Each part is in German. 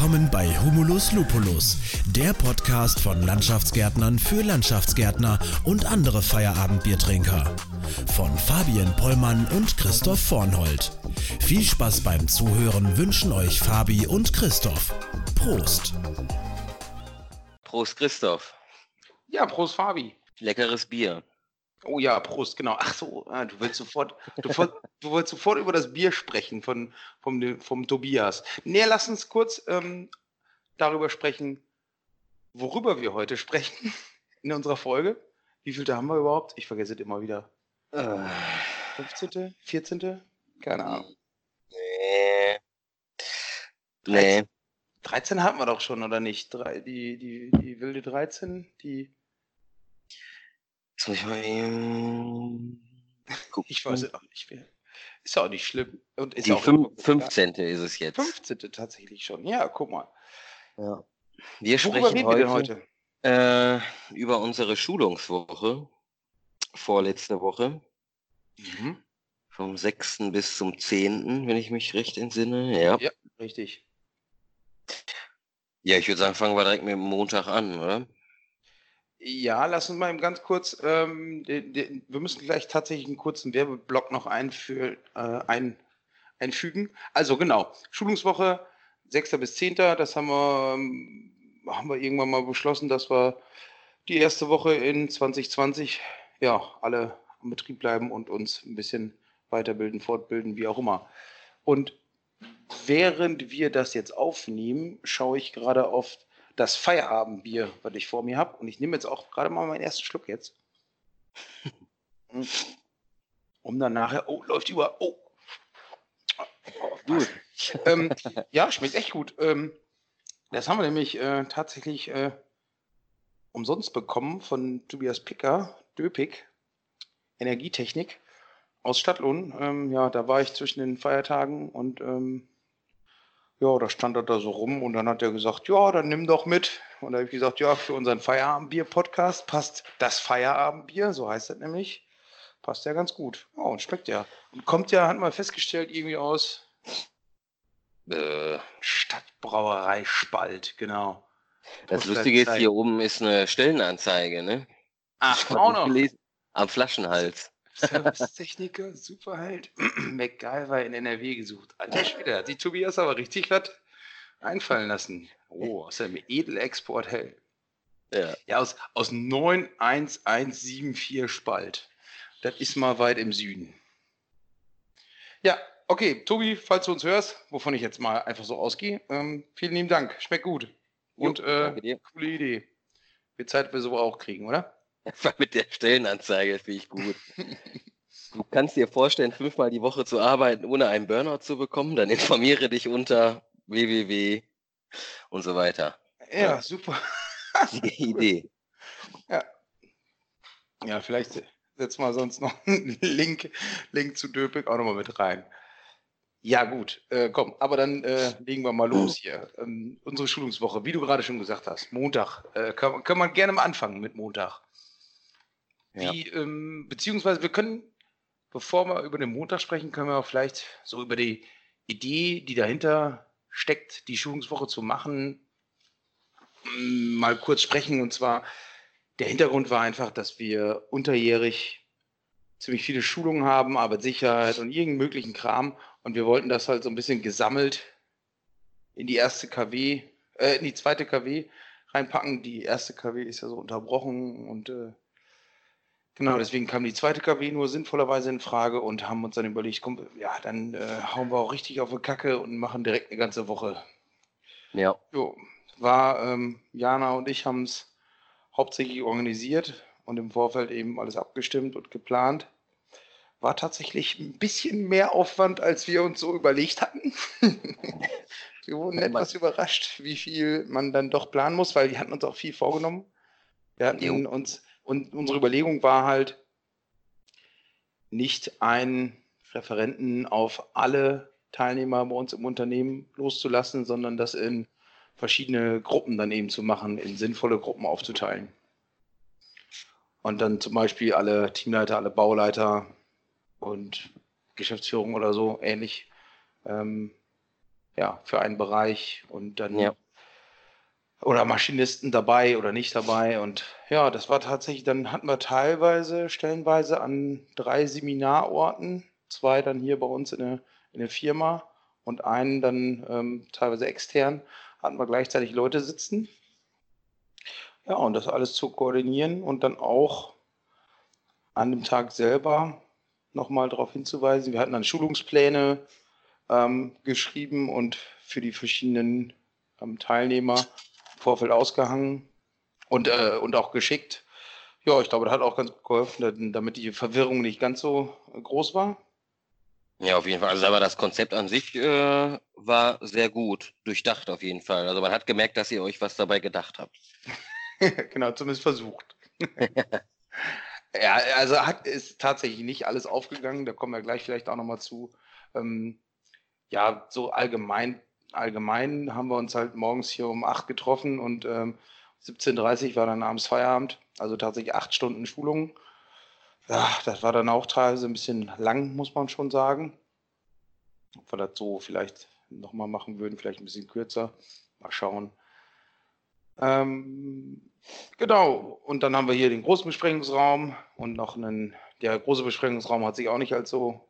Willkommen bei Humulus Lupulus, der Podcast von Landschaftsgärtnern für Landschaftsgärtner und andere Feierabendbiertrinker. Von Fabian Pollmann und Christoph Vornhold. Viel Spaß beim Zuhören wünschen euch Fabi und Christoph. Prost! Prost, Christoph. Ja, Prost, Fabi. Leckeres Bier. Oh ja, Prost, genau. Ach so, ah, du willst sofort, du, du wolltest sofort über das Bier sprechen von, vom, vom Tobias. Nee, lass uns kurz ähm, darüber sprechen, worüber wir heute sprechen in unserer Folge. Wie viel da haben wir überhaupt? Ich vergesse es immer wieder. Äh. 15., 14., keine Ahnung. Nee. Nee. 13 hatten wir doch schon, oder nicht? Drei, die, die, die wilde 13, die Muss ich mal eben gucken. Ich weiß es auch nicht mehr. Ist auch nicht schlimm. Und ist Die auch 15. ist es jetzt. 15. tatsächlich schon. Ja, guck mal. Ja. Wir Worüber sprechen heute, heute? Äh, über unsere Schulungswoche. Vorletzte Woche. Mhm. Vom 6. bis zum 10., wenn ich mich recht entsinne. Ja, ja richtig. Ja, ich würde sagen, fangen wir direkt mit dem Montag an, oder? Ja, lass uns mal ganz kurz, ähm, de, de, wir müssen gleich tatsächlich einen kurzen Werbeblock noch einfü äh, ein, einfügen. Also genau, Schulungswoche 6. bis 10. Das haben wir, ähm, haben wir irgendwann mal beschlossen, dass wir die erste Woche in 2020 ja alle am Betrieb bleiben und uns ein bisschen weiterbilden, fortbilden, wie auch immer. Und während wir das jetzt aufnehmen, schaue ich gerade auf das Feierabendbier, was ich vor mir habe. Und ich nehme jetzt auch gerade mal meinen ersten Schluck jetzt. um dann nachher, oh, läuft über, oh. gut. ähm, ja, schmeckt echt gut. Ähm, das haben wir nämlich äh, tatsächlich äh, umsonst bekommen von Tobias Picker, Döpik, Energietechnik aus Stadtlohn. Ähm, ja, da war ich zwischen den Feiertagen und ähm, ja, da stand er da so rum und dann hat er gesagt, ja, dann nimm doch mit. Und da habe ich gesagt, ja, für unseren Feierabendbier-Podcast passt das Feierabendbier, so heißt das nämlich, passt ja ganz gut. Oh, und schmeckt ja. Und kommt ja, hat man festgestellt, irgendwie aus äh, Stadtbrauerei Spalt, genau. Das Lustige ist, hier oben ist eine Stellenanzeige, ne? Ach, auch noch. Gelesen, am Flaschenhals. Servicetechniker, Superheld, MacGyver in NRW gesucht. Alter Schwede, hat die Tobias aber richtig was einfallen lassen. Oh, aus dem Edelexport-Hell. Ja. ja, aus, aus 91174 Spalt. Das ist mal weit im Süden. Ja, okay, Tobi, falls du uns hörst, wovon ich jetzt mal einfach so ausgehe, ähm, vielen lieben Dank. Schmeckt gut. Und jo, äh, coole Idee. Wird Zeit, wir so auch kriegen, oder? Einfach mit der Stellenanzeige finde ich gut. Du kannst dir vorstellen, fünfmal die Woche zu arbeiten, ohne einen Burnout zu bekommen, dann informiere dich unter www und so weiter. Ja, ja. super. Die Idee. Ja. Ja, vielleicht setzen wir sonst noch einen Link, Link zu Döpik auch nochmal mit rein. Ja, gut, äh, komm, aber dann äh, legen wir mal los hier. Ähm, unsere Schulungswoche, wie du gerade schon gesagt hast, Montag. Äh, können, können wir gerne mal anfangen mit Montag. Wie, ähm, beziehungsweise wir können, bevor wir über den Montag sprechen, können wir auch vielleicht so über die Idee, die dahinter steckt, die Schulungswoche zu machen, mal kurz sprechen. Und zwar, der Hintergrund war einfach, dass wir unterjährig ziemlich viele Schulungen haben, Arbeitssicherheit und irgendeinen möglichen Kram. Und wir wollten das halt so ein bisschen gesammelt in die erste KW, äh, in die zweite KW reinpacken. Die erste KW ist ja so unterbrochen und äh, Genau, deswegen kam die zweite KW nur sinnvollerweise in Frage und haben uns dann überlegt, komm, ja, dann äh, hauen wir auch richtig auf die Kacke und machen direkt eine ganze Woche. Ja. Jo, war, ähm, Jana und ich haben es hauptsächlich organisiert und im Vorfeld eben alles abgestimmt und geplant. War tatsächlich ein bisschen mehr Aufwand, als wir uns so überlegt hatten. wir wurden etwas überrascht, wie viel man dann doch planen muss, weil wir hatten uns auch viel vorgenommen. Wir hatten jo. uns und unsere Überlegung war halt, nicht einen Referenten auf alle Teilnehmer bei uns im Unternehmen loszulassen, sondern das in verschiedene Gruppen dann eben zu machen, in sinnvolle Gruppen aufzuteilen. Und dann zum Beispiel alle Teamleiter, alle Bauleiter und Geschäftsführung oder so ähnlich ähm, ja, für einen Bereich und dann ja. Oder Maschinisten dabei oder nicht dabei. Und ja, das war tatsächlich, dann hatten wir teilweise, stellenweise an drei Seminarorten, zwei dann hier bei uns in der, in der Firma und einen dann ähm, teilweise extern, hatten wir gleichzeitig Leute sitzen. Ja, und das alles zu koordinieren und dann auch an dem Tag selber nochmal darauf hinzuweisen. Wir hatten dann Schulungspläne ähm, geschrieben und für die verschiedenen ähm, Teilnehmer Vorfeld ausgehangen und, äh, und auch geschickt. Ja, ich glaube, das hat auch ganz geholfen, damit die Verwirrung nicht ganz so groß war. Ja, auf jeden Fall. Also aber das Konzept an sich äh, war sehr gut, durchdacht auf jeden Fall. Also man hat gemerkt, dass ihr euch was dabei gedacht habt. genau, zumindest versucht. ja, also hat ist tatsächlich nicht alles aufgegangen, da kommen wir gleich vielleicht auch nochmal zu. Ähm, ja, so allgemein, allgemein haben wir uns halt morgens hier um 8 getroffen und ähm, 17.30 Uhr war dann abends Feierabend, also tatsächlich acht Stunden Schulung. Ja, das war dann auch teilweise ein bisschen lang, muss man schon sagen. Ob wir das so vielleicht nochmal machen würden, vielleicht ein bisschen kürzer. Mal schauen. Ähm, genau, und dann haben wir hier den großen Besprechungsraum und noch einen, der große Besprechungsraum hat sich auch nicht als so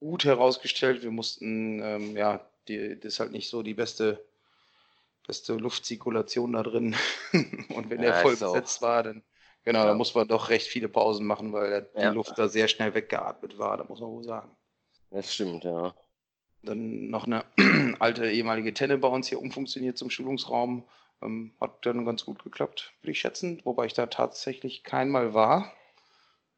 gut herausgestellt. Wir mussten, ähm, ja, die, das ist halt nicht so die beste, beste Luftzirkulation da drin. Und wenn ja, der voll besetzt war, dann, genau, ja. da muss man doch recht viele Pausen machen, weil der, ja. die Luft da sehr schnell weggeatmet war, da muss man wohl sagen. Das stimmt, ja. Dann noch eine alte ehemalige Tenne bei uns hier umfunktioniert zum Schulungsraum. Ähm, hat dann ganz gut geklappt, würde ich schätzen, wobei ich da tatsächlich keinmal war.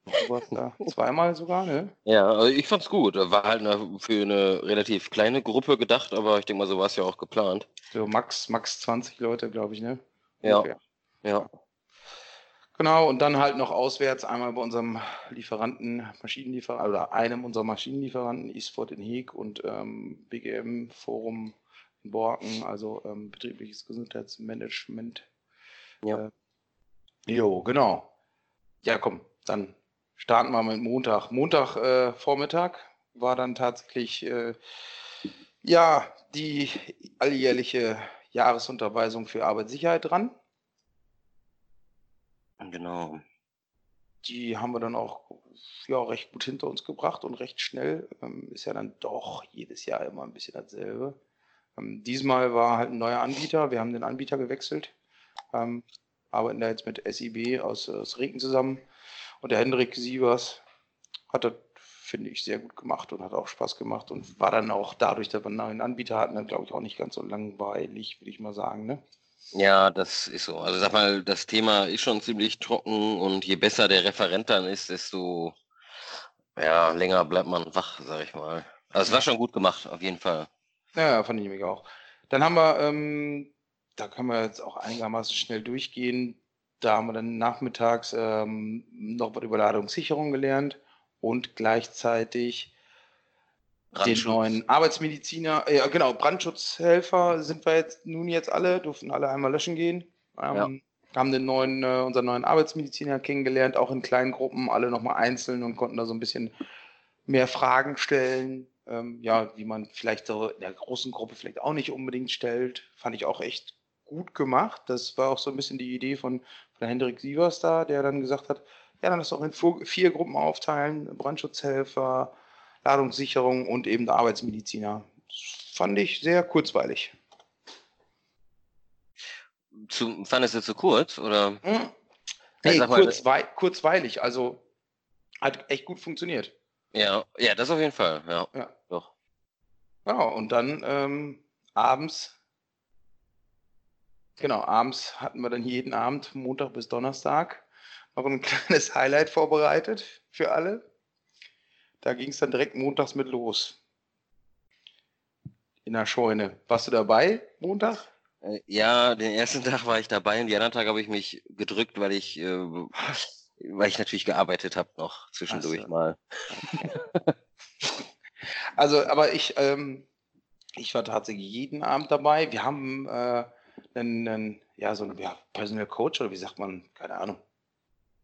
Du warst da zweimal sogar, ne? Ja, also ich fand's gut. War halt für eine relativ kleine Gruppe gedacht, aber ich denke mal, so war es ja auch geplant. So max, max 20 Leute, glaube ich, ne? Ja. Ja. Genau, und dann halt noch auswärts einmal bei unserem Lieferanten, Maschinenlieferanten, oder einem unserer Maschinenlieferanten, Eastford in Heek und ähm, BGM Forum in Borken, also ähm, betriebliches Gesundheitsmanagement. Ja. Äh, jo, genau. Ja, komm, dann starten wir mit Montag. Montag äh, Vormittag war dann tatsächlich äh, ja die alljährliche Jahresunterweisung für Arbeitssicherheit dran. Genau. Die haben wir dann auch ja, recht gut hinter uns gebracht und recht schnell. Ähm, ist ja dann doch jedes Jahr immer ein bisschen dasselbe. Ähm, diesmal war halt ein neuer Anbieter. Wir haben den Anbieter gewechselt. Ähm, arbeiten da jetzt mit SIB aus, aus Regen zusammen. Und der Hendrik Sievers hat das, finde ich, sehr gut gemacht und hat auch Spaß gemacht und war dann auch dadurch, dass wir einen neuen Anbieter hatten, dann glaube ich auch nicht ganz so langweilig, würde ich mal sagen. Ne? Ja, das ist so. Also sag mal, das Thema ist schon ziemlich trocken und je besser der Referent dann ist, desto ja, länger bleibt man wach, sag ich mal. Also es war schon gut gemacht, auf jeden Fall. Ja, fand ich nämlich auch. Dann haben wir, ähm, da können wir jetzt auch einigermaßen schnell durchgehen, da haben wir dann nachmittags ähm, noch was über Ladungssicherung gelernt und gleichzeitig den neuen Arbeitsmediziner, ja äh, genau, Brandschutzhelfer sind wir jetzt nun jetzt alle, durften alle einmal löschen gehen. Ähm, ja. Haben den neuen, äh, unseren neuen Arbeitsmediziner kennengelernt, auch in kleinen Gruppen, alle nochmal einzeln und konnten da so ein bisschen mehr Fragen stellen, ähm, ja, die man vielleicht so in der großen Gruppe vielleicht auch nicht unbedingt stellt. Fand ich auch echt gut gemacht. Das war auch so ein bisschen die Idee von, von Hendrik Sievers da, der dann gesagt hat, ja, dann lass doch in vier Gruppen aufteilen, Brandschutzhelfer, Ladungssicherung und eben der Arbeitsmediziner. Das fand ich sehr kurzweilig. Zu, fandest du zu kurz? Oder? Hm. Nee, kurzwei kurzweilig. Also hat echt gut funktioniert. Ja, ja, das auf jeden Fall. Ja, ja. doch. Ja, und dann ähm, abends Genau, abends hatten wir dann jeden Abend, Montag bis Donnerstag, noch ein kleines Highlight vorbereitet für alle. Da ging es dann direkt montags mit los. In der Scheune. Warst du dabei, Montag? Äh, ja, den ersten Tag war ich dabei und die anderen Tage habe ich mich gedrückt, weil ich, äh, weil ich natürlich gearbeitet habe noch zwischendurch so. mal. also, aber ich, ähm, ich war tatsächlich jeden Abend dabei. Wir haben äh, einen, einen ja, so ein ja, Personal Coach oder wie sagt man, keine Ahnung.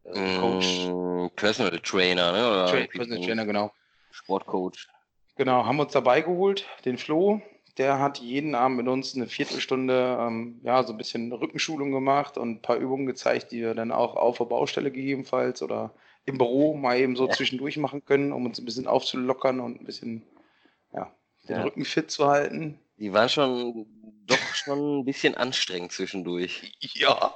Coach. Mm, Personal Trainer, ne? Oder Tra Personal Trainer, genau. Sportcoach. Genau, haben wir uns dabei geholt, den Flo, der hat jeden Abend mit uns eine Viertelstunde, ähm, ja, so ein bisschen Rückenschulung gemacht und ein paar Übungen gezeigt, die wir dann auch auf der Baustelle gegebenenfalls oder im Büro mal eben so ja. zwischendurch machen können, um uns ein bisschen aufzulockern und ein bisschen, ja, den ja. Rücken fit zu halten. Die waren schon doch schon ein bisschen anstrengend zwischendurch. Ja,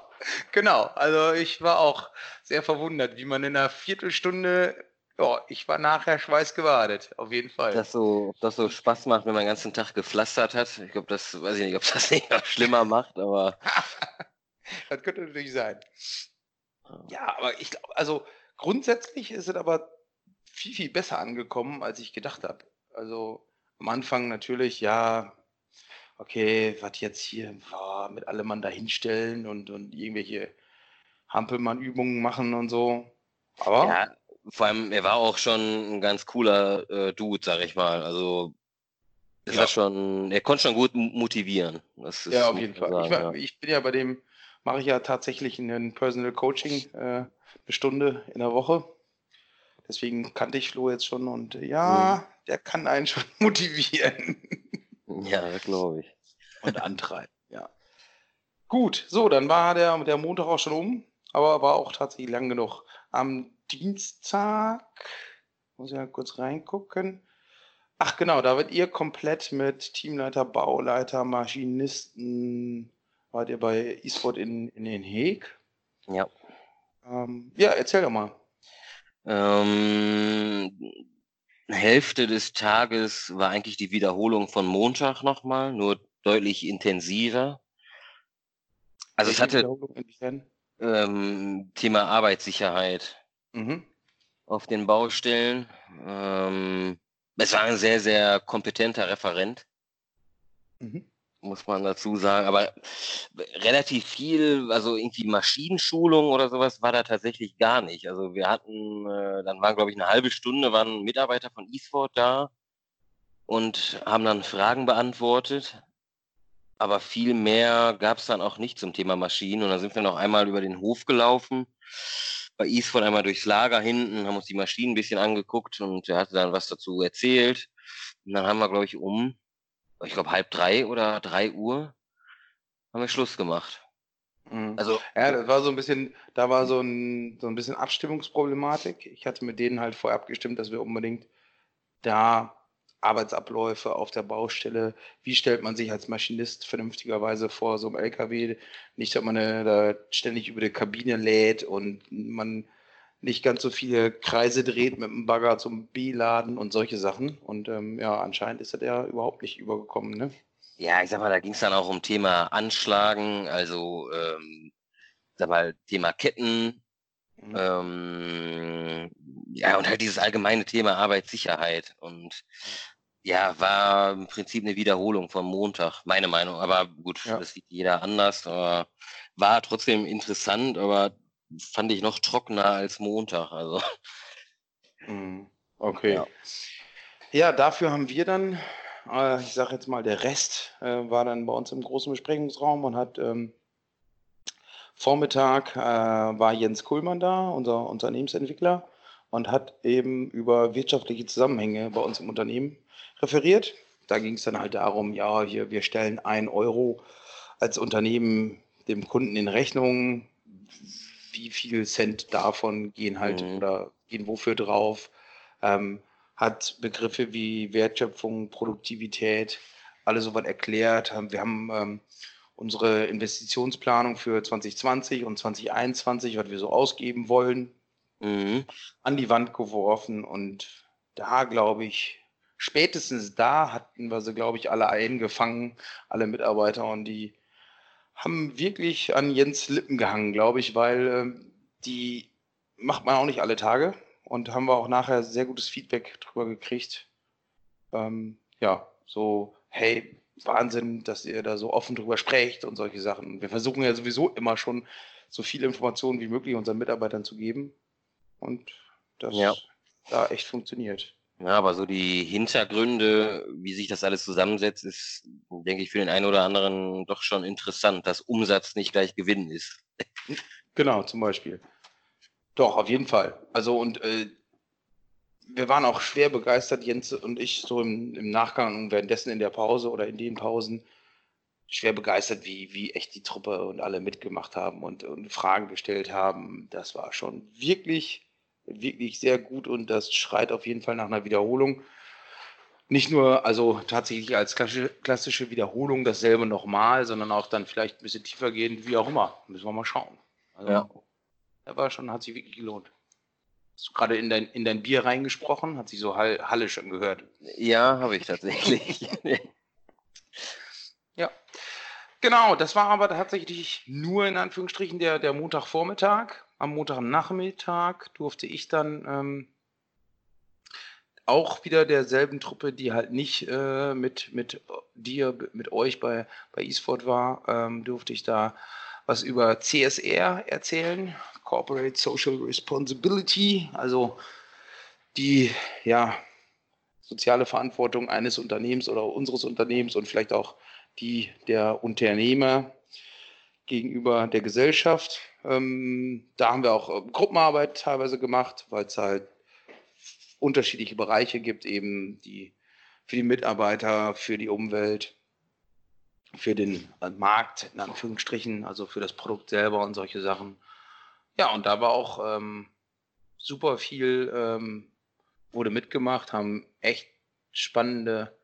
genau. Also ich war auch sehr verwundert, wie man in einer Viertelstunde ja, ich war nachher schweißgebadet, auf jeden Fall. Das so, das so Spaß macht, wenn man den ganzen Tag gepflastert hat. Ich glaube, das weiß ich nicht, ob das nicht noch schlimmer macht, aber. das könnte natürlich sein. Ja, aber ich glaube, also grundsätzlich ist es aber viel, viel besser angekommen, als ich gedacht habe. Also am Anfang natürlich, ja, okay, was jetzt hier war, mit allem Mann dahinstellen und, und irgendwelche Hampelmann-Übungen machen und so. Aber ja, vor allem, er war auch schon ein ganz cooler äh, Dude, sag ich mal. Also ist ja. schon, er konnte schon gut motivieren. ja, auf jeden Fall. Sagen, ich, war, ja. ich, bin ja bei dem, mache ich ja tatsächlich ein Personal Coaching, äh, eine Stunde in der Woche. Deswegen kannte ich Flo jetzt schon und ja, mhm. der kann einen schon motivieren. Ja, glaube ich. Und antreiben, ja. Gut, so, dann war der, der Montag auch schon um, aber war auch tatsächlich lang genug. Am Dienstag, muss ich ja kurz reingucken. Ach genau, da wird ihr komplett mit Teamleiter, Bauleiter, Maschinisten, wart ihr bei eSport in, in Den Haag? Ja. Ähm, ja, erzähl doch mal. Ähm, Hälfte des Tages war eigentlich die Wiederholung von Montag nochmal, nur deutlich intensiver. Also es hatte ähm, Thema Arbeitssicherheit mhm. auf den Baustellen. Ähm, es war ein sehr, sehr kompetenter Referent, mhm. Muss man dazu sagen. Aber relativ viel, also irgendwie Maschinenschulung oder sowas war da tatsächlich gar nicht. Also wir hatten, äh, dann waren, glaube ich, eine halbe Stunde, waren Mitarbeiter von eSport da und haben dann Fragen beantwortet. Aber viel mehr gab es dann auch nicht zum Thema Maschinen. Und dann sind wir noch einmal über den Hof gelaufen bei Eastford einmal durchs Lager hinten, haben uns die Maschinen ein bisschen angeguckt und er hatte dann was dazu erzählt. Und dann haben wir, glaube ich, um, ich glaube, halb drei oder drei Uhr haben wir Schluss gemacht. Mhm. Also, ja, das war so ein bisschen, da war so ein, so ein bisschen Abstimmungsproblematik. Ich hatte mit denen halt vorher abgestimmt, dass wir unbedingt da Arbeitsabläufe auf der Baustelle. Wie stellt man sich als Maschinist vernünftigerweise vor so einem LKW? Nicht, dass man eine, da ständig über die Kabine lädt und man nicht ganz so viele Kreise dreht mit dem Bagger zum B-Laden und solche Sachen. Und ähm, ja, anscheinend ist das ja überhaupt nicht übergekommen, ne? Ja, ich sag mal, da ging es dann auch um Thema Anschlagen, also ähm, sag mal, Thema Ketten, mhm. ähm, ja, und halt dieses allgemeine Thema Arbeitssicherheit. Und ja, war im Prinzip eine Wiederholung vom Montag, meine Meinung. Aber gut, ja. das sieht jeder anders. Aber war trotzdem interessant, aber fand ich noch trockener als Montag. Also. Mhm. Okay. Ja. ja, dafür haben wir dann, äh, ich sage jetzt mal, der Rest äh, war dann bei uns im großen Besprechungsraum und hat ähm, Vormittag äh, war Jens Kuhlmann da, unser Unternehmensentwickler und hat eben über wirtschaftliche Zusammenhänge bei uns im Unternehmen referiert. Da ging es dann halt darum, ja, hier, wir stellen ein Euro als Unternehmen dem Kunden in Rechnung. Wie viel Cent davon gehen halt mhm. oder gehen wofür drauf? Ähm, hat Begriffe wie Wertschöpfung, Produktivität, alles so was erklärt. Wir haben ähm, unsere Investitionsplanung für 2020 und 2021, was wir so ausgeben wollen, mhm. an die Wand geworfen. Und da glaube ich, spätestens da hatten wir sie, glaube ich, alle eingefangen, alle Mitarbeiter. Und die haben wirklich an Jens Lippen gehangen, glaube ich, weil äh, die macht man auch nicht alle Tage. Und haben wir auch nachher sehr gutes Feedback drüber gekriegt. Ähm, ja, so, hey, Wahnsinn, dass ihr da so offen drüber sprecht und solche Sachen. Wir versuchen ja sowieso immer schon so viele Informationen wie möglich unseren Mitarbeitern zu geben. Und das ja. da echt funktioniert. Ja, aber so die Hintergründe, wie sich das alles zusammensetzt, ist, denke ich, für den einen oder anderen doch schon interessant, dass Umsatz nicht gleich Gewinn ist. Genau, zum Beispiel. Doch, auf jeden Fall. Also und äh, wir waren auch schwer begeistert, Jens und ich, so im, im Nachgang und währenddessen in der Pause oder in den Pausen, schwer begeistert, wie, wie echt die Truppe und alle mitgemacht haben und, und Fragen gestellt haben. Das war schon wirklich, wirklich sehr gut und das schreit auf jeden Fall nach einer Wiederholung. Nicht nur also tatsächlich als klassische Wiederholung dasselbe nochmal, sondern auch dann vielleicht ein bisschen tiefer gehen, wie auch immer. Müssen wir mal schauen. Also, ja. Das war schon, hat sich wirklich gelohnt. Hast du gerade in dein, in dein Bier reingesprochen? Hat sich so Hall, Hallisch angehört. Ja, habe ich tatsächlich. ja. Genau, das war aber tatsächlich nur in Anführungsstrichen der, der Montagvormittag. Am Montagnachmittag durfte ich dann ähm, auch wieder derselben Truppe, die halt nicht äh, mit, mit dir, mit euch bei, bei eSport war, ähm, durfte ich da was über CSR erzählen, Corporate Social Responsibility, also die ja, soziale Verantwortung eines Unternehmens oder unseres Unternehmens und vielleicht auch die der Unternehmer gegenüber der Gesellschaft. Ähm, da haben wir auch äh, Gruppenarbeit teilweise gemacht, weil es halt unterschiedliche Bereiche gibt, eben die für die Mitarbeiter, für die Umwelt, für den äh, Markt, in Anführungsstrichen, also für das Produkt selber und solche Sachen. Ja, und da war auch ähm, super viel, ähm, wurde mitgemacht, haben echt spannende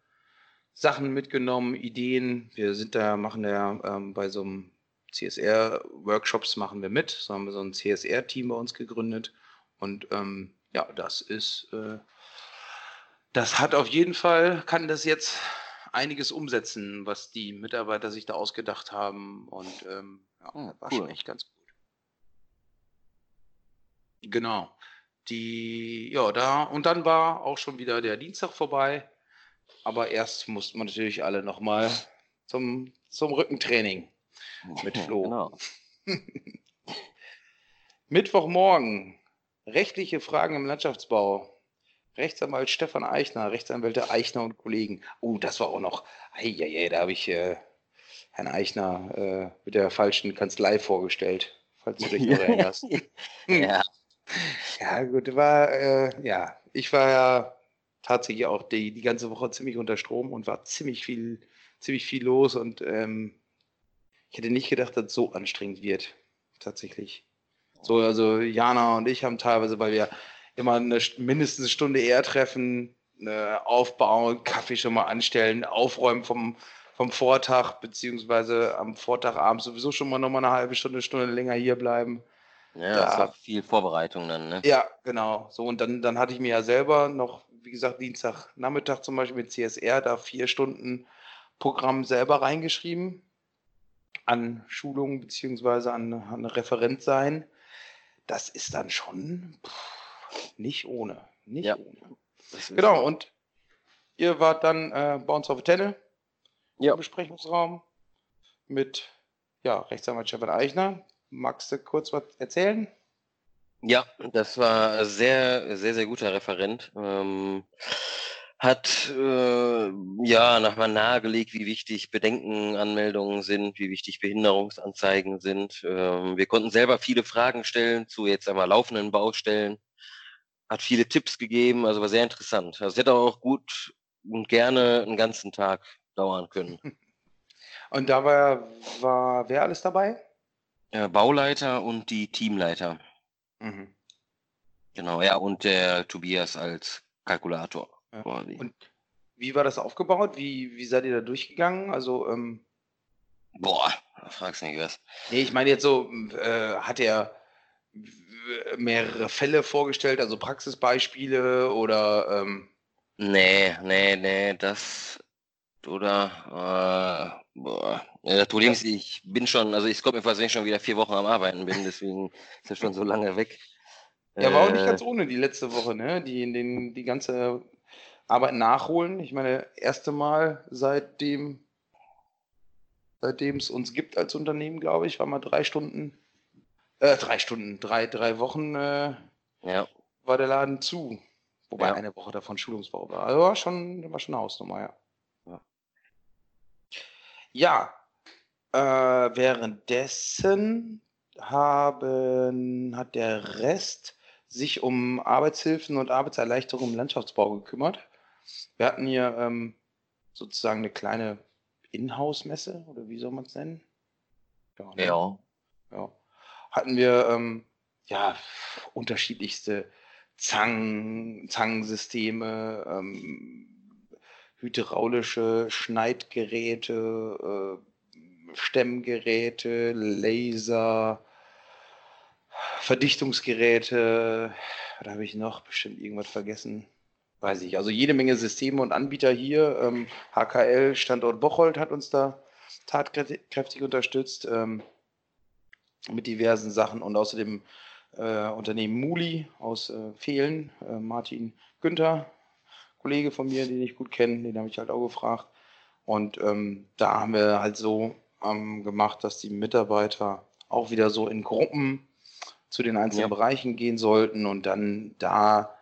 Sachen mitgenommen, Ideen. Wir sind da, machen ja ähm, bei so einem CSR-Workshops machen wir mit. So haben wir so ein CSR-Team bei uns gegründet. Und ähm, ja, das ist, äh, das hat auf jeden Fall, kann das jetzt einiges umsetzen, was die Mitarbeiter sich da ausgedacht haben. Und ähm, ja, oh, war cool. schon echt ganz gut. Genau. Die, ja, da, und dann war auch schon wieder der Dienstag vorbei. Aber erst mussten wir natürlich alle nochmal zum, zum Rückentraining mit Flo. Genau. Mittwochmorgen. Rechtliche Fragen im Landschaftsbau. Rechtsanwalt Stefan Eichner, Rechtsanwälte Eichner und Kollegen. Oh, das war auch noch. Eieiei, da habe ich äh, Herrn Eichner äh, mit der falschen Kanzlei vorgestellt, falls du dich noch erinnerst. ja. Ja, gut, war, äh, ja, ich war ja tatsächlich auch die, die ganze Woche ziemlich unter Strom und war ziemlich viel, ziemlich viel los und ähm, ich hätte nicht gedacht, dass es so anstrengend wird. Tatsächlich. So, also Jana und ich haben teilweise, weil wir immer eine, mindestens eine Stunde eher treffen, äh, aufbauen, Kaffee schon mal anstellen, aufräumen vom, vom Vortag, beziehungsweise am Vortagabend sowieso schon mal nochmal eine halbe Stunde, Stunde länger hier bleiben. Ja, da, das war viel Vorbereitung dann, ne? Ja, genau. So, und dann, dann hatte ich mir ja selber noch, wie gesagt, Dienstagnachmittag zum Beispiel mit CSR da vier Stunden Programm selber reingeschrieben an Schulungen beziehungsweise an, an Referent sein. Das ist dann schon pff, nicht ohne. Nicht ja. ohne. Genau, und ihr wart dann äh, bei uns auf Tenne ja. im Besprechungsraum mit ja, Rechtsanwalt Stefan Eichner, Magst du kurz was erzählen? Ja, das war sehr, sehr, sehr guter Referent. Ähm, hat äh, ja nochmal nahegelegt, wie wichtig Bedenkenanmeldungen sind, wie wichtig Behinderungsanzeigen sind. Ähm, wir konnten selber viele Fragen stellen zu jetzt einmal laufenden Baustellen. Hat viele Tipps gegeben, also war sehr interessant. Also es hätte auch gut und gerne einen ganzen Tag dauern können. Und da war, war wer alles dabei? Äh, Bauleiter und die Teamleiter. Mhm. Genau, ja, und der Tobias als Kalkulator. Ja. Und wie war das aufgebaut? Wie, wie seid ihr da durchgegangen? Also, ähm, Boah, fragst nicht was. Nee, ich meine jetzt so, äh, hat er mehrere Fälle vorgestellt, also Praxisbeispiele oder ähm, Nee, nee, nee, das oder äh, boah. Das Problem ist, ich bin schon, also ich komme mir vor, wenn ich schon wieder vier Wochen am Arbeiten bin, deswegen ist das schon so lange weg. Ja, war auch nicht äh. ganz ohne die letzte Woche, ne? Die, den, die ganze Arbeit nachholen. Ich meine, erste Mal seitdem seitdem es uns gibt als Unternehmen, glaube ich, war mal drei Stunden, äh, drei Stunden, drei, drei Wochen äh, ja. war der Laden zu. Wobei ja. eine Woche davon Schulungswoche war. Also war schon, war schon eine Hausnummer, ja. Ja, äh, währenddessen haben, hat der Rest sich um Arbeitshilfen und Arbeitserleichterung im Landschaftsbau gekümmert. Wir hatten hier ähm, sozusagen eine kleine Inhouse-Messe oder wie soll man es nennen? Ja, ne? ja. ja. Hatten wir ähm, ja unterschiedlichste Zangen, Zangensysteme, ähm, hydraulische Schneidgeräte, äh, Stemmgeräte, Laser, Verdichtungsgeräte. Da habe ich noch bestimmt irgendwas vergessen. Weiß ich. Also jede Menge Systeme und Anbieter hier. Ähm, HKL Standort Bocholt hat uns da tatkräftig unterstützt ähm, mit diversen Sachen und außerdem äh, Unternehmen Muli aus äh, Fehlen, äh, Martin Günther, Kollege von mir, den ich gut kenne, den habe ich halt auch gefragt. Und ähm, da haben wir halt so ähm, gemacht, dass die Mitarbeiter auch wieder so in Gruppen zu den einzelnen ja. Bereichen gehen sollten und dann da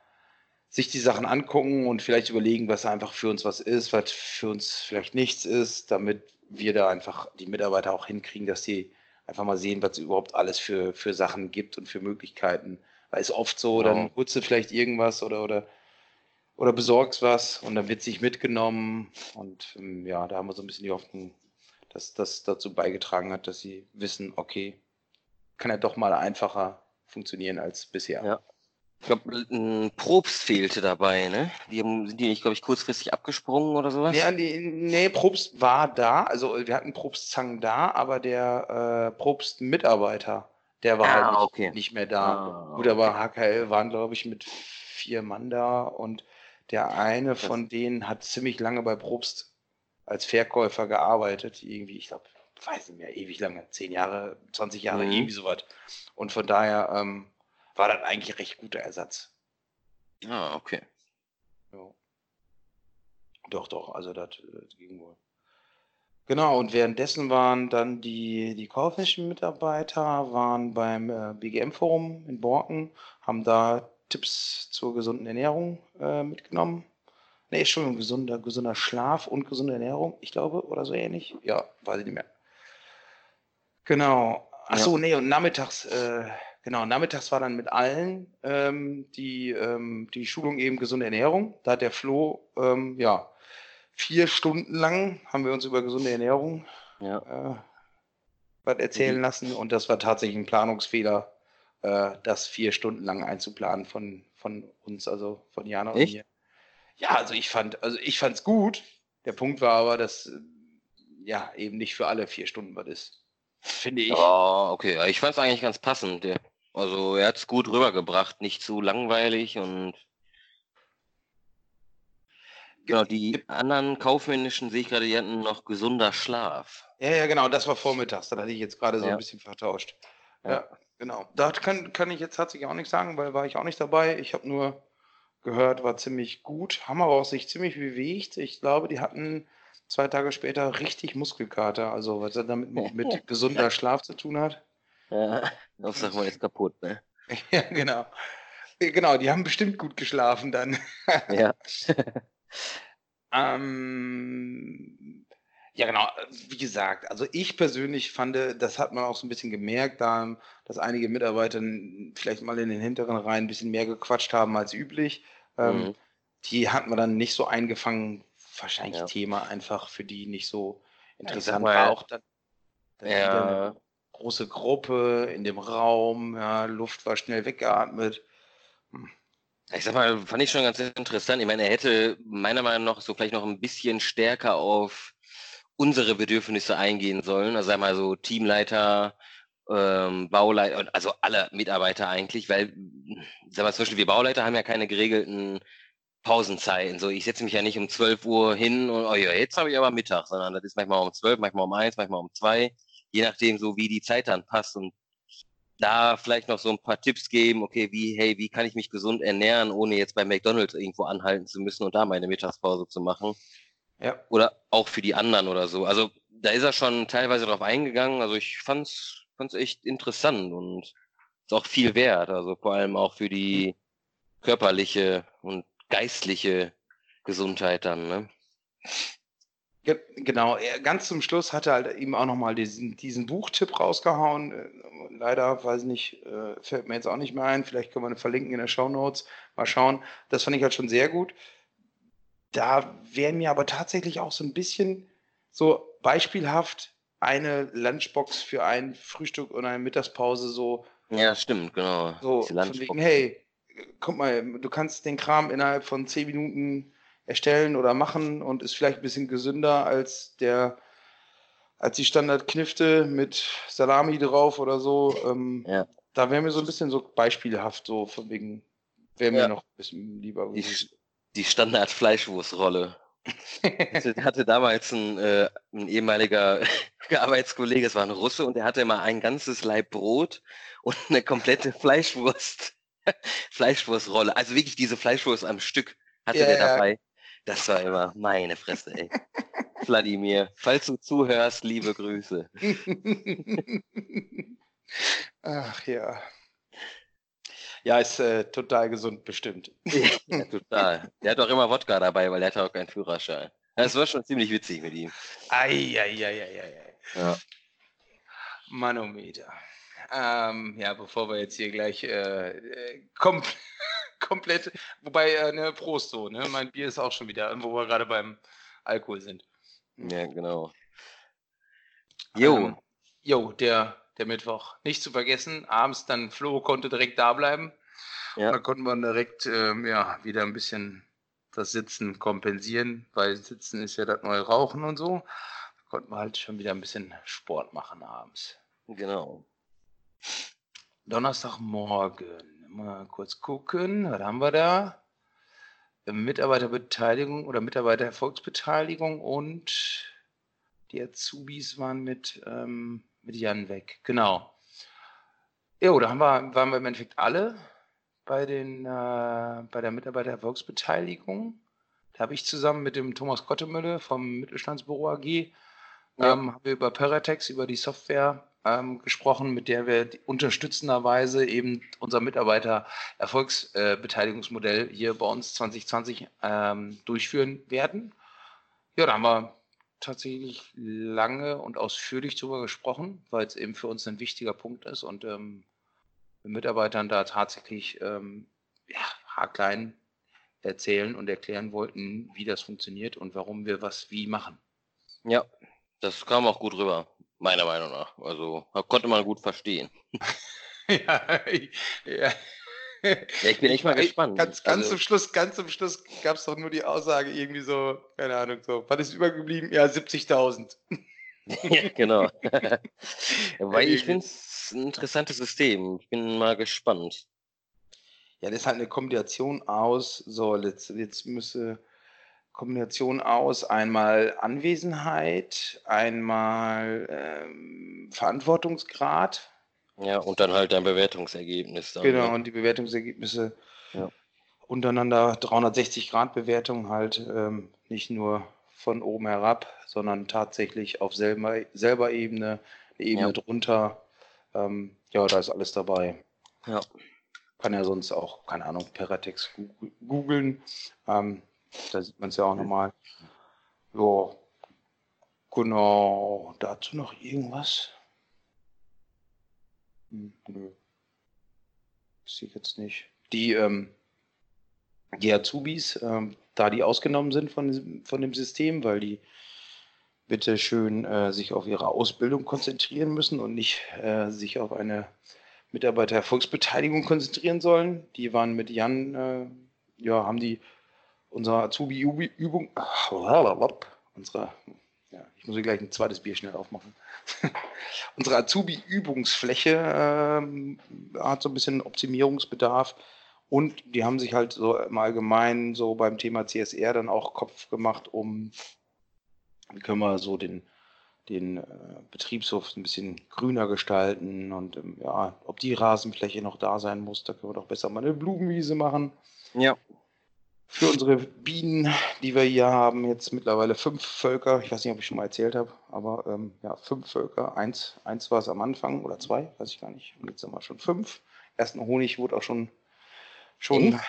sich die Sachen angucken und vielleicht überlegen, was einfach für uns was ist, was für uns vielleicht nichts ist, damit wir da einfach die Mitarbeiter auch hinkriegen, dass sie einfach mal sehen, was es überhaupt alles für, für Sachen gibt und für Möglichkeiten. Weil es oft so, genau. dann holst du vielleicht irgendwas oder, oder, oder besorgst was und dann wird sich mitgenommen. Und ähm, ja, da haben wir so ein bisschen die Hoffnung, dass das dazu beigetragen hat, dass sie wissen, okay, kann ja doch mal einfacher funktionieren als bisher. Ja. Ich glaube, ein Probst fehlte dabei, ne? Die haben, sind die nicht, glaube ich, kurzfristig abgesprungen oder sowas? Ja, die, nee, Probst war da. Also wir hatten Probstzang da, aber der äh, Probst-Mitarbeiter, der war ah, halt nicht, okay. nicht, mehr da. Ah, Gut, aber HKL waren, glaube ich, mit vier Mann da und der eine von denen hat ziemlich lange bei Probst als Verkäufer gearbeitet. Irgendwie, ich glaube, weiß nicht mehr, ewig lange, zehn Jahre, 20 Jahre, mhm. irgendwie sowas. Und von daher ähm, war das eigentlich recht guter Ersatz. Ah, okay. Ja. Doch, doch, also das, das ging wohl. Genau, und währenddessen waren dann die, die kaufmännischen Mitarbeiter waren beim äh, BGM-Forum in Borken, haben da Tipps zur gesunden Ernährung äh, mitgenommen. Ne, Entschuldigung, gesunder, gesunder Schlaf und gesunde Ernährung, ich glaube, oder so ähnlich. Ja, weiß ich nicht mehr. Genau. Achso, ja. nee, und nachmittags äh, Genau, nachmittags war dann mit allen ähm, die, ähm, die Schulung eben gesunde Ernährung. Da hat der Flo, ähm, ja, vier Stunden lang haben wir uns über gesunde Ernährung ja. äh, was erzählen mhm. lassen. Und das war tatsächlich ein Planungsfehler, äh, das vier Stunden lang einzuplanen von, von uns, also von Jana Echt? und mir. Ja, also ich fand, also ich fand's gut. Der Punkt war aber, dass ja eben nicht für alle vier Stunden was ist. Finde ich. Oh, okay. Ich fand es eigentlich ganz passend. Der also er hat es gut rübergebracht, nicht zu langweilig und genau, die anderen kaufmännischen sehe ich gerade, die hatten noch gesunder Schlaf. Ja, ja, genau, das war vormittags, da hatte ich jetzt gerade so ja. ein bisschen vertauscht. Ja, ja genau. Da kann, kann ich jetzt tatsächlich auch nichts sagen, weil war ich auch nicht dabei. Ich habe nur gehört, war ziemlich gut, haben aber auch sich ziemlich bewegt. Ich glaube, die hatten zwei Tage später richtig Muskelkater, also was er damit mit gesunder Schlaf zu tun hat. Ja, Hauptsache man ist kaputt, ne? Ja, genau. Genau, die haben bestimmt gut geschlafen dann. Ja. ähm, ja, genau. Wie gesagt, also ich persönlich fand, das hat man auch so ein bisschen gemerkt, da, dass einige Mitarbeiter vielleicht mal in den hinteren Reihen ein bisschen mehr gequatscht haben als üblich. Ähm, mhm. Die hat man dann nicht so eingefangen. Wahrscheinlich ja. Thema einfach für die nicht so interessant war. Auch dann, dann ja große Gruppe in dem Raum, ja, Luft war schnell weggeatmet. Hm. Ich sag mal, fand ich schon ganz interessant. Ich meine, er hätte meiner Meinung nach so vielleicht noch ein bisschen stärker auf unsere Bedürfnisse eingehen sollen. Also einmal so Teamleiter, ähm, Bauleiter, also alle Mitarbeiter eigentlich, weil, sag mal, zum Beispiel wir Bauleiter haben ja keine geregelten Pausenzeiten. So, ich setze mich ja nicht um 12 Uhr hin und oh ja, jetzt habe ich aber Mittag, sondern das ist manchmal um 12, manchmal um 1, manchmal um 2 je nachdem so, wie die Zeit dann passt und da vielleicht noch so ein paar Tipps geben, okay, wie, hey, wie kann ich mich gesund ernähren, ohne jetzt bei McDonalds irgendwo anhalten zu müssen und da meine Mittagspause zu machen. Ja. Oder auch für die anderen oder so. Also da ist er schon teilweise drauf eingegangen. Also ich fand's, fand's echt interessant und ist auch viel wert. Also vor allem auch für die körperliche und geistliche Gesundheit dann, ne? Genau, ganz zum Schluss hat er halt eben auch nochmal diesen, diesen Buchtipp rausgehauen. Äh, leider, weiß ich nicht, äh, fällt mir jetzt auch nicht mehr ein. Vielleicht können wir ihn verlinken in der Show Notes. Mal schauen. Das fand ich halt schon sehr gut. Da wäre mir aber tatsächlich auch so ein bisschen so beispielhaft eine Lunchbox für ein Frühstück und eine Mittagspause so. Ja, stimmt, genau. So, von wegen, hey, guck mal, du kannst den Kram innerhalb von zehn Minuten erstellen oder machen und ist vielleicht ein bisschen gesünder als der als die Standardknifte mit Salami drauf oder so. Ähm, ja. Da wäre mir so ein bisschen so beispielhaft, so von wegen, wäre mir ja. noch ein bisschen lieber. Die, die Standard-Fleischwurstrolle. hatte, hatte damals ein, äh, ein ehemaliger Arbeitskollege, es war ein Russe, und der hatte immer ein ganzes Leib Brot und eine komplette Fleischwurst. Fleischwurstrolle. Also wirklich diese Fleischwurst am Stück hatte ja, der dabei. Das war immer meine Fresse, ey. Wladimir, falls du zuhörst, liebe Grüße. Ach ja. Ja, ist äh, total gesund bestimmt. ja, total. Der hat auch immer Wodka dabei, weil er hat auch keinen Führerschein. Das war schon ziemlich witzig mit ihm. Eieieiei. Ja. Manometer. Ähm, ja, bevor wir jetzt hier gleich äh, äh kom komplett, wobei, äh, ne, Prost so, ne? Mein Bier ist auch schon wieder, wo wir gerade beim Alkohol sind. Ja, genau. Jo. Ähm, jo, der, der Mittwoch. Nicht zu vergessen, abends dann Flo konnte direkt da bleiben. Ja. Da konnten wir direkt ähm, ja, wieder ein bisschen das Sitzen kompensieren, weil Sitzen ist ja das neue Rauchen und so. Da konnten wir halt schon wieder ein bisschen Sport machen abends. Genau. Donnerstagmorgen. Mal kurz gucken. Was haben wir da? Mitarbeiterbeteiligung oder Mitarbeitererfolgsbeteiligung und die Azubis waren mit, ähm, mit Jan weg. Genau. Jo, da haben wir, waren wir im Endeffekt alle bei, den, äh, bei der Mitarbeitererfolgsbeteiligung. Da habe ich zusammen mit dem Thomas Kottemülle vom Mittelstandsbüro AG ja. ähm, haben wir über Paratex, über die Software ähm, gesprochen, mit der wir unterstützenderweise eben unser Mitarbeiter-Erfolgsbeteiligungsmodell äh, hier bei uns 2020 ähm, durchführen werden. Ja, da haben wir tatsächlich lange und ausführlich darüber gesprochen, weil es eben für uns ein wichtiger Punkt ist und ähm, Mitarbeitern da tatsächlich ähm, ja, haarklein erzählen und erklären wollten, wie das funktioniert und warum wir was wie machen. Ja, das kam auch gut rüber. Meiner Meinung nach. Also konnte man gut verstehen. ja, ja. Ja, ich bin echt mal gespannt. Ganz, ganz also, zum Schluss, ganz zum Schluss gab es doch nur die Aussage, irgendwie so, keine Ahnung, so, was ist übergeblieben? Ja, 70.000. ja, genau. Weil ich finde es ein interessantes System. Ich bin mal gespannt. Ja, das ist halt eine Kombination aus, so, jetzt, jetzt müsse Kombination aus einmal Anwesenheit, einmal ähm, Verantwortungsgrad. Ja, und dann halt dein Bewertungsergebnis. Dann, genau, ne? und die Bewertungsergebnisse ja. untereinander 360 Grad Bewertung halt ähm, nicht nur von oben herab, sondern tatsächlich auf selber, selber Ebene, eine Ebene ja. drunter. Ähm, ja, da ist alles dabei. Ja. Kann ja sonst auch, keine Ahnung, Peratex googeln. Ähm, da sieht man es ja auch nochmal. Ja, genau. Dazu noch irgendwas? Hm, nö. Sehe ich jetzt nicht. Die, ähm, die Azubis, ähm, da die ausgenommen sind von, von dem System, weil die bitte schön äh, sich auf ihre Ausbildung konzentrieren müssen und nicht äh, sich auf eine Mitarbeitererfolgsbeteiligung konzentrieren sollen. Die waren mit Jan, äh, ja, haben die unsere Azubi-Übung, unsere, ja, ich muss hier gleich ein zweites Bier schnell aufmachen. unsere Azubi-Übungsfläche ähm, hat so ein bisschen Optimierungsbedarf und die haben sich halt so im Allgemeinen so beim Thema CSR dann auch Kopf gemacht, um wie können wir so den, den äh, Betriebshof ein bisschen grüner gestalten und ähm, ja, ob die Rasenfläche noch da sein muss, da können wir doch besser mal eine Blumenwiese machen. Ja für unsere Bienen, die wir hier haben, jetzt mittlerweile fünf Völker. Ich weiß nicht, ob ich schon mal erzählt habe, aber ähm, ja, fünf Völker. Eins, eins war es am Anfang oder zwei, weiß ich gar nicht. Und jetzt haben wir schon fünf. Ersten Honig wurde auch schon, schon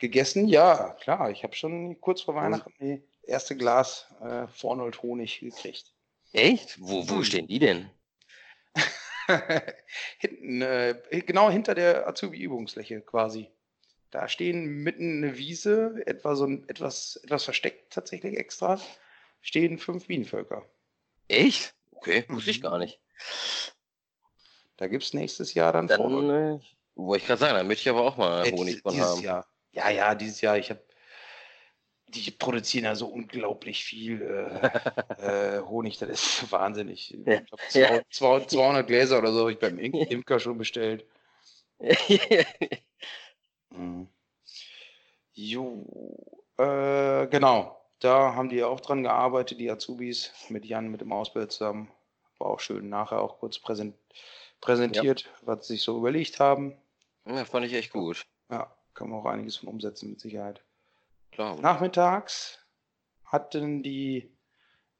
gegessen. Ja, klar. Ich habe schon kurz vor Weihnachten. Nee, erste Glas äh, Vornold Honig gekriegt. Echt? Wo, wo hm. stehen die denn? Hinten, äh, genau hinter der Azubi-Übungsfläche quasi. Da stehen mitten eine Wiese, etwa so ein, etwas, etwas versteckt tatsächlich extra, stehen fünf Bienenvölker. Echt? Okay, wusste ich mhm. gar nicht. Da gibt es nächstes Jahr dann, dann Vornold. Äh, wollte ich gerade sagen, da möchte ich aber auch mal Honig von haben. Jahr. Ja, ja, dieses Jahr. Ich habe die produzieren ja so unglaublich viel äh, äh, Honig, das ist wahnsinnig. Ich habe 200 Gläser oder so habe ich beim Imker schon bestellt. Mhm. Jo, äh, genau, da haben die auch dran gearbeitet, die Azubis, mit Jan, mit dem Ausbild zusammen. War auch schön nachher auch kurz präsent, präsentiert, ja. was sie sich so überlegt haben. Ja, fand ich echt gut. Ja, kann man auch einiges von umsetzen mit Sicherheit. Klar. Nachmittags hatten die,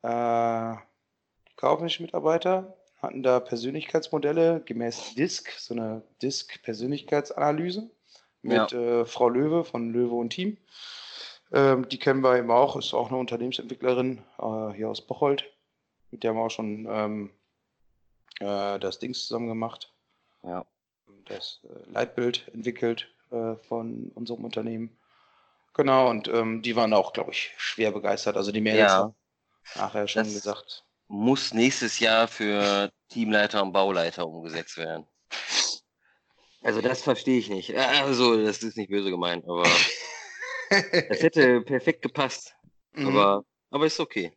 äh, die kaufmännischen Mitarbeiter hatten da Persönlichkeitsmodelle gemäß DISC, so eine DISC-Persönlichkeitsanalyse mit ja. äh, Frau Löwe von Löwe und Team. Ähm, die kennen wir eben auch, ist auch eine Unternehmensentwicklerin äh, hier aus Bocholt. Mit der haben wir auch schon ähm, äh, das Dings zusammen gemacht. Ja. Das äh, Leitbild entwickelt äh, von unserem Unternehmen. Genau, und ähm, die waren auch, glaube ich, schwer begeistert. Also die Mädels ja. haben nachher schon das gesagt. Muss nächstes Jahr für Teamleiter und Bauleiter umgesetzt werden. Also das verstehe ich nicht. Also, das ist nicht böse gemeint, aber das hätte perfekt gepasst. Mhm. Aber, aber ist okay.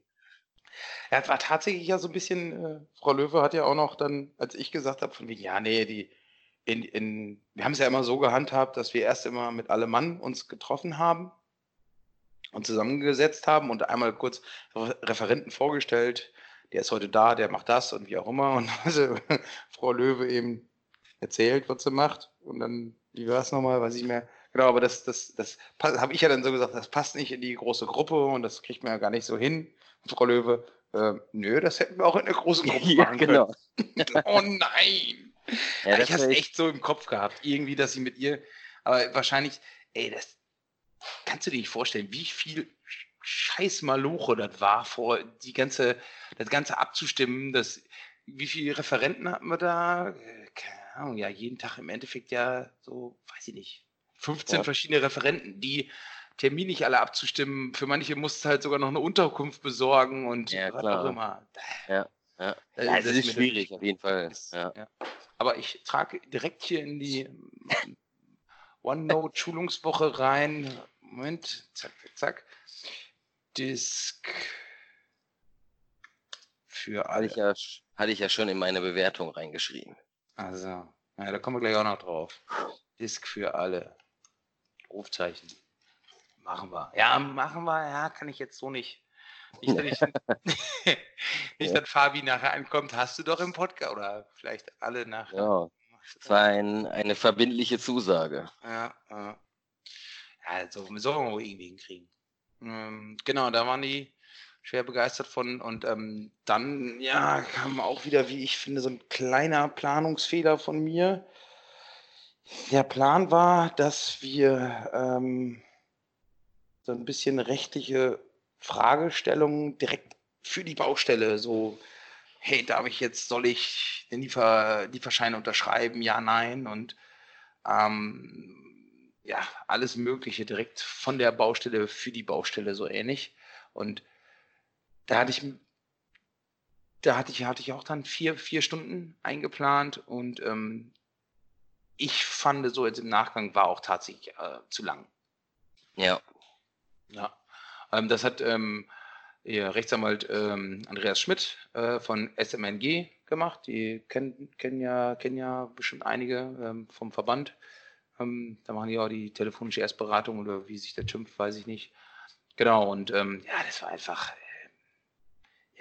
Er war tatsächlich ja so ein bisschen, äh, Frau Löwe hat ja auch noch dann, als ich gesagt habe, von wegen, ja, nee, die, in, in, wir haben es ja immer so gehandhabt, dass wir erst immer mit allem Mann uns getroffen haben und zusammengesetzt haben und einmal kurz Referenten vorgestellt. Der ist heute da, der macht das und wie auch immer. Und also Frau Löwe eben erzählt, was sie macht. Und dann, wie war es nochmal, weiß ich mehr. Genau, aber das, das, das habe ich ja dann so gesagt, das passt nicht in die große Gruppe und das kriegt man ja gar nicht so hin. Und Frau Löwe, äh, nö, das hätten wir auch in der großen Gruppe ja, machen genau. können. oh nein! Ja, ich habe es echt so im Kopf gehabt, irgendwie, dass sie mit ihr, aber wahrscheinlich, ey, das kannst du dir nicht vorstellen, wie viel scheiß Maloche das war, vor die ganze, das Ganze abzustimmen, das, wie viele Referenten hatten wir da? Ahnung, ja, jeden Tag im Endeffekt ja so, weiß ich nicht, 15 ja. verschiedene Referenten, die Termin nicht alle abzustimmen. Für manche musst du halt sogar noch eine Unterkunft besorgen und ja, was auch immer. Ja, ja. Das, das ist schwierig, auf jeden Fall. Ist, ja. ja. Aber ich trage direkt hier in die ähm, OneNote-Schulungswoche rein. Moment, zack, zack, zack. Disk für alle. Hatte ich, ja, hatte ich ja schon in meine Bewertung reingeschrieben. Also, ja, da kommen wir gleich auch noch drauf. Disk für alle. Rufzeichen. Machen wir. Ja, machen wir. Ja, kann ich jetzt so nicht. Nicht, dass, ich, nicht, dass Fabi nachher ankommt, hast du doch im Podcast oder vielleicht alle nachher. Ja, das war ein, eine verbindliche Zusage. Ja, ja. Also, sollen wir wohl irgendwie hinkriegen. Ähm, genau, da waren die schwer begeistert von. Und ähm, dann, ja, kam auch wieder, wie ich finde, so ein kleiner Planungsfehler von mir. Der Plan war, dass wir ähm, so ein bisschen rechtliche Fragestellungen direkt für die Baustelle, so, hey, darf ich jetzt, soll ich den Liefer, Lieferschein unterschreiben? Ja, nein. Und ähm, ja, alles Mögliche direkt von der Baustelle für die Baustelle so ähnlich. Und da hatte ich, da hatte ich, hatte ich auch dann vier, vier Stunden eingeplant und ähm, ich fand so jetzt im Nachgang war auch tatsächlich äh, zu lang. Ja. Ja. Ähm, das hat ähm, Ihr Rechtsanwalt ähm, Andreas Schmidt äh, von SMNG gemacht. Die kennen, kennen, ja, kennen ja bestimmt einige ähm, vom Verband. Ähm, da machen die auch die telefonische Erstberatung oder wie sich der schimpft, weiß ich nicht. Genau, und ähm, ja, das war einfach,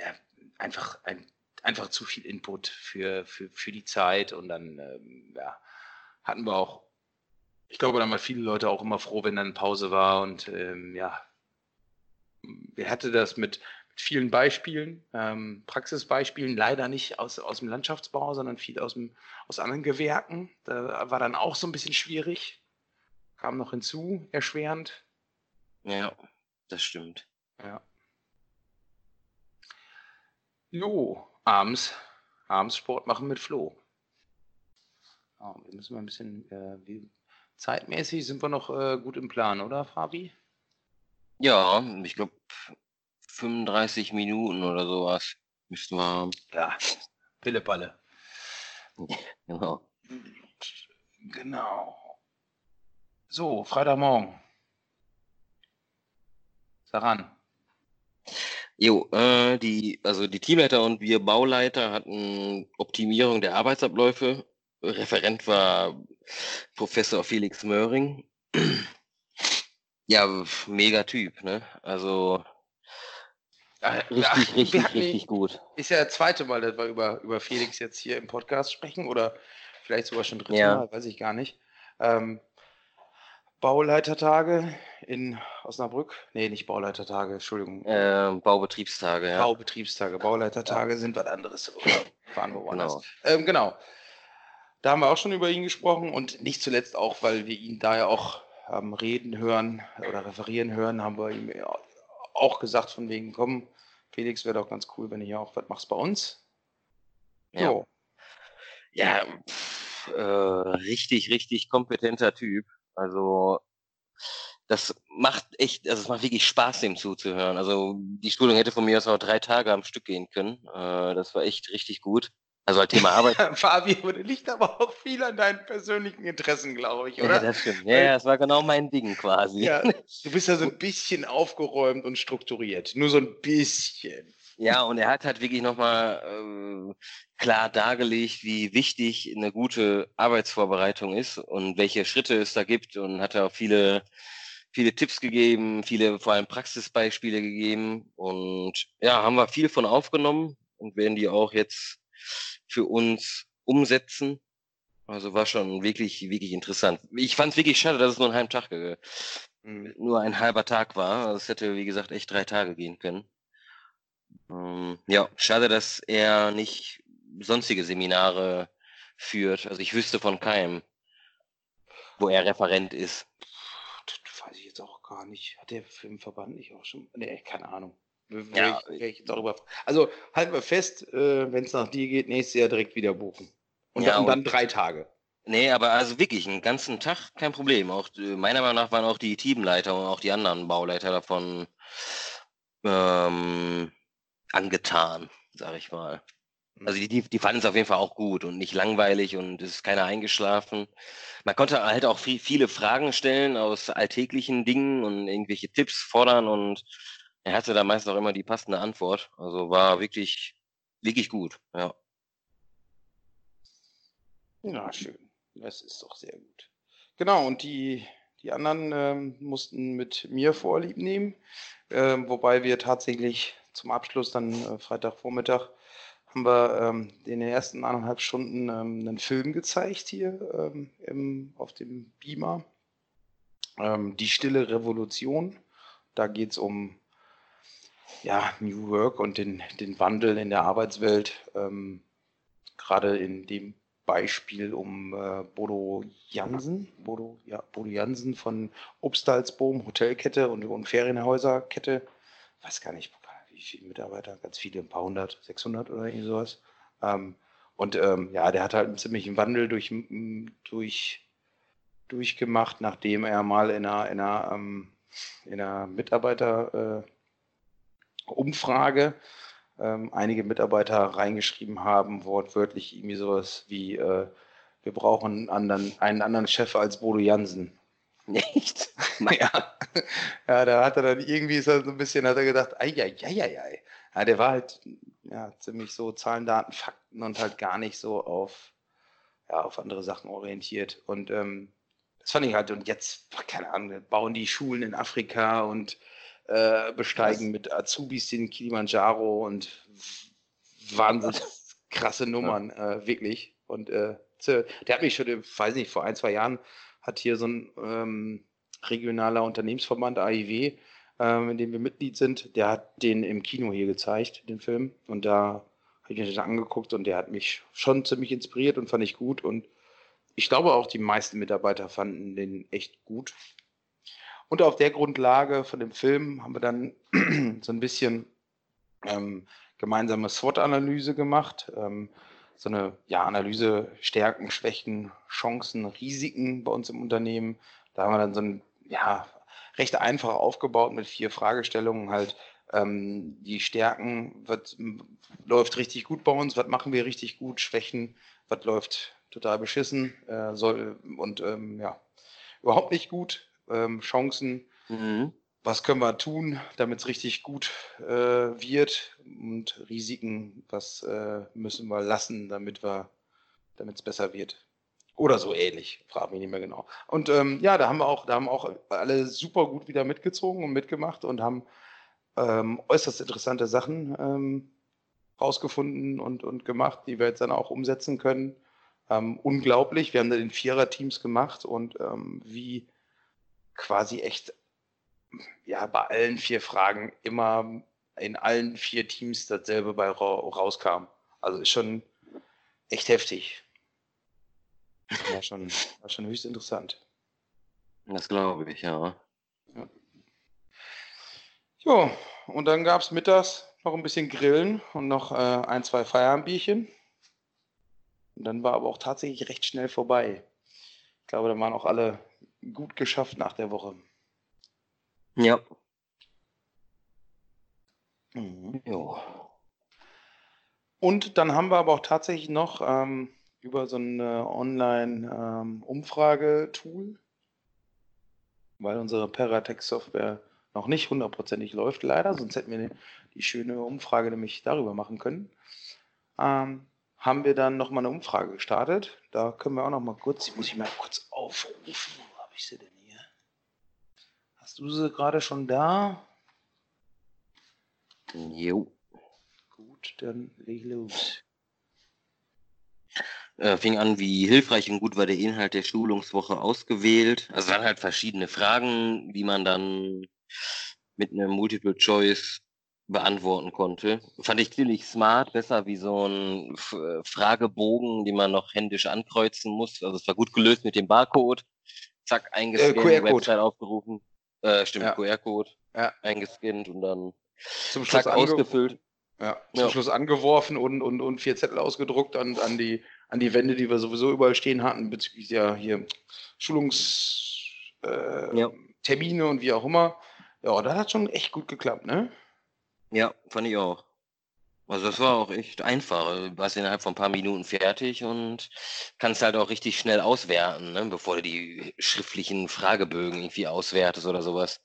ja, einfach, ein, einfach zu viel Input für, für, für die Zeit und dann ähm, ja, hatten wir auch, ich glaube, dann waren viele Leute auch immer froh, wenn dann Pause war und ähm, ja, wer hatte das mit, mit vielen Beispielen, ähm, Praxisbeispielen, leider nicht aus, aus dem Landschaftsbau, sondern viel aus, dem, aus anderen Gewerken. Da war dann auch so ein bisschen schwierig. Kam noch hinzu, erschwerend. Ja, das stimmt. Ja. Jo, abends, abends Sport machen mit Flo. Oh, wir müssen mal ein bisschen, äh, wie, zeitmäßig sind wir noch äh, gut im Plan, oder Fabi? Ja, ich glaube 35 Minuten oder sowas müssten wir haben. Ja, Pillepalle. Genau. Genau. So, Freitagmorgen. Saran. Jo, äh, die, also die Teamleiter und wir Bauleiter hatten Optimierung der Arbeitsabläufe. Referent war Professor Felix Möhring. ja, mega Typ, ne? Also richtig, ja, richtig, richtig gut. Ist ja das zweite Mal, dass wir über, über Felix jetzt hier im Podcast sprechen oder vielleicht sogar schon dritte Ja. Mal, weiß ich gar nicht. Ähm, Bauleitertage in Osnabrück. Nee, nicht Bauleitertage, Entschuldigung. Äh, Baubetriebstage, ja. Baubetriebstage. Bauleitertage sind was anderes. Fahren wir woanders. Genau. Ähm, genau. Da haben wir auch schon über ihn gesprochen und nicht zuletzt auch, weil wir ihn da ja auch ähm, reden hören oder referieren hören, haben wir ihm ja auch gesagt von wegen, komm, Felix, wäre doch ganz cool, wenn du hier auch was machst bei uns. Ja. So. Ja, pff, äh, richtig, richtig kompetenter Typ. Also das macht echt, also es macht wirklich Spaß, dem zuzuhören. Also die Schulung hätte von mir aus auch drei Tage am Stück gehen können. Äh, das war echt richtig gut. Also halt Thema Arbeit. Fabi, das liegt aber auch viel an deinen persönlichen Interessen, glaube ich, ja, oder? das stimmt. Ja, ja, das war genau mein Ding quasi. Ja, du bist ja so ein bisschen aufgeräumt und strukturiert. Nur so ein bisschen. Ja, und er hat halt wirklich nochmal äh, klar dargelegt, wie wichtig eine gute Arbeitsvorbereitung ist und welche Schritte es da gibt und hat auch viele, viele Tipps gegeben, viele vor allem Praxisbeispiele gegeben und ja, haben wir viel von aufgenommen und werden die auch jetzt für uns umsetzen. Also war schon wirklich, wirklich interessant. Ich fand es wirklich schade, dass es nur einen halben Tag, Mhm. nur ein halber Tag war. Also es hätte, wie gesagt, echt drei Tage gehen können. Ähm, ja, schade, dass er nicht sonstige Seminare führt. Also ich wüsste von keinem, wo er Referent ist. Das weiß ich jetzt auch gar nicht. Hat der für den Verband nicht auch schon? Nee, keine Ahnung. Ja. ich, ich drüber. Also halten wir fest, äh, wenn es nach dir geht, nächstes Jahr direkt wieder buchen. Und, Ja, dann, und- dann drei Tage. Nee, aber also wirklich, einen ganzen Tag kein Problem. Auch äh, meiner Meinung nach waren auch die Teamleiter und auch die anderen Bauleiter davon ähm, angetan, sag ich mal. Also die, die, die fanden es auf jeden Fall auch gut und nicht langweilig und es ist keiner eingeschlafen. Man konnte halt auch viel, viele Fragen stellen aus alltäglichen Dingen und irgendwelche Tipps fordern und er hatte da meist auch immer die passende Antwort. Also war wirklich, wirklich gut, ja. Ja, schön. Das ist doch sehr gut. Genau, und die, die anderen ähm, mussten mit mir Vorlieb nehmen, ähm, wobei wir tatsächlich zum Abschluss dann äh, Freitagvormittag haben wir ähm, in den ersten anderthalb Stunden ähm, einen Film gezeigt hier ähm, im, auf dem Beamer. Ähm, Die stille Revolution. Da geht es um ja, New Work und den, den Wandel in der Arbeitswelt. Ähm, Gerade in dem Beispiel um äh, Bodo Jansen, Bodo, ja, Bodo Jansen von Obstalsboom, Hotelkette und, und Ferienhäuserkette. Weiß gar nicht, wie viele Mitarbeiter, ganz viele, ein paar hundert, 600 oder irgendwie sowas. Ähm, und ähm, ja, der hat halt einen ziemlichen Wandel durch, durch, durchgemacht, nachdem er mal in einer, in einer, ähm, in einer Mitarbeiter äh, ähm, einige Mitarbeiter reingeschrieben haben, wortwörtlich irgendwie sowas wie, äh, wir brauchen einen anderen, einen anderen Chef als Bodo Jansen. Nicht? ja. ja, da hat er dann irgendwie so ein bisschen, hat er gedacht, ei, ei, ei, ei, ei. Ja, der war halt ja, ziemlich so Zahlen, Daten, Fakten und halt gar nicht so auf, ja, auf andere Sachen orientiert. Und ähm, das fand ich halt, und jetzt, keine Ahnung, bauen die Schulen in Afrika und äh, besteigen mit Azubis den Kilimanjaro und wahnsinnig krasse Nummern, äh, wirklich. Und äh, der hat mich schon, weiß nicht, vor ein, zwei Jahren hat hier so ein ähm, regionaler Unternehmensverband, AIW, ähm, in dem wir Mitglied sind, der hat den im Kino hier gezeigt, den Film. Und da habe ich mir den angeguckt und der hat mich schon ziemlich inspiriert und fand ich gut. Und ich glaube auch, die meisten Mitarbeiter fanden den echt gut. Und auf der Grundlage von dem Film haben wir dann so ein bisschen ähm, gemeinsame SWOT-Analyse gemacht. Ähm, so eine ja, Analyse Stärken, Schwächen, Chancen, Risiken bei uns im Unternehmen. Da haben wir dann so ein ja, recht einfach aufgebaut mit vier Fragestellungen halt. Ähm, die Stärken, was läuft richtig gut bei uns, was machen wir richtig gut, Schwächen, was läuft total beschissen äh, soll und ähm, ja, überhaupt nicht gut, ähm, Chancen, mhm. Was können wir tun, damit es richtig gut äh, wird und Risiken, was äh, müssen wir lassen, damit wir, damit es besser wird. Oder so ähnlich, frage mich nicht mehr genau. Und ähm, ja, da haben wir auch, da haben auch alle super gut wieder mitgezogen und mitgemacht und haben ähm, äußerst interessante Sachen ähm, rausgefunden und, und gemacht, die wir jetzt dann auch umsetzen können. Ähm, unglaublich. Wir haben da den Vierer-Teams gemacht und ähm, wie quasi echt ja, bei allen vier Fragen immer in allen vier Teams dasselbe bei rauskam. Also ist schon echt heftig. War schon, war schon höchst interessant. Das glaube ich, ja. ja. Jo, und dann gab es mittags noch ein bisschen Grillen und noch äh, ein, zwei Feierabendbierchen. Und dann war aber auch tatsächlich recht schnell vorbei. Ich glaube, da waren auch alle gut geschafft nach der Woche. Ja. Mhm. Jo. Und dann haben wir aber auch tatsächlich noch ähm, über so ein Online-Umfrage-Tool, ähm, weil unsere Paratext-Software noch nicht hundertprozentig läuft, leider, sonst hätten wir die schöne Umfrage nämlich darüber machen können. Ähm, haben wir dann nochmal eine Umfrage gestartet. Da können wir auch noch mal kurz, die muss ich mal kurz aufrufen. Wo habe ich sie denn sie gerade schon da? Jo. Gut, dann leg los äh, fing an, wie hilfreich und gut war der Inhalt der Schulungswoche ausgewählt. Also es waren halt verschiedene Fragen, die man dann mit einem Multiple Choice beantworten konnte. Fand ich ziemlich smart, besser wie so ein F Fragebogen, den man noch händisch ankreuzen muss. Also es war gut gelöst mit dem Barcode. Zack, eingescannt, äh, Website aufgerufen. Äh, stimmt, ja. QR-Code. Ja. Eingescannt und dann zum Schluss ausgefüllt. Ja, zum ja. Schluss angeworfen und, und, und vier Zettel ausgedruckt an, an die an die Wände, die wir sowieso überall stehen hatten, bezüglich der hier Schulungstermine äh, und wie auch immer. Ja, das hat schon echt gut geklappt, ne? Ja, fand ich auch. Also das war auch echt einfach. Du warst innerhalb von ein paar Minuten fertig und kannst halt auch richtig schnell auswerten, ne? bevor du die schriftlichen Fragebögen irgendwie auswertest oder sowas.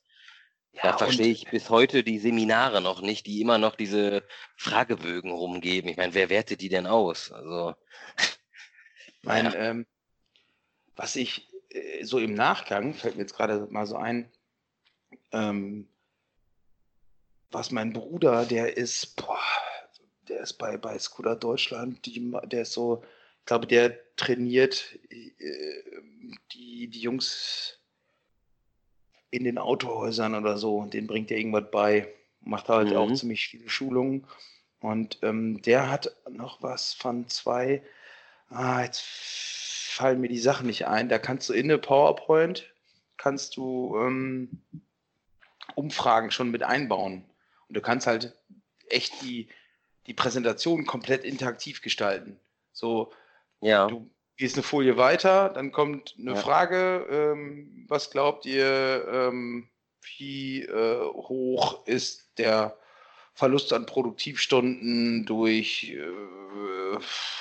Ja, da verstehe ich bis heute die Seminare noch nicht, die immer noch diese Fragebögen rumgeben. Ich meine, wer wertet die denn aus? Also. Mein, ja. ähm, was ich äh, so im Nachgang, fällt mir jetzt gerade mal so ein, ähm, was mein Bruder, der ist, boah, der ist bei, bei Skoda Deutschland, die, der ist so, ich glaube, der trainiert äh, die, die Jungs in den Autohäusern oder so. Und den bringt er irgendwas bei. Macht halt mhm. auch ziemlich viele Schulungen. Und ähm, der hat noch was von zwei, ah, jetzt fallen mir die Sachen nicht ein. Da kannst du in eine PowerPoint, kannst du ähm, Umfragen schon mit einbauen. Und du kannst halt echt die, die Präsentation komplett interaktiv gestalten. So, ja. du gehst eine Folie weiter, dann kommt eine ja. Frage, ähm, was glaubt ihr, ähm, wie äh, hoch ist der Verlust an Produktivstunden durch äh,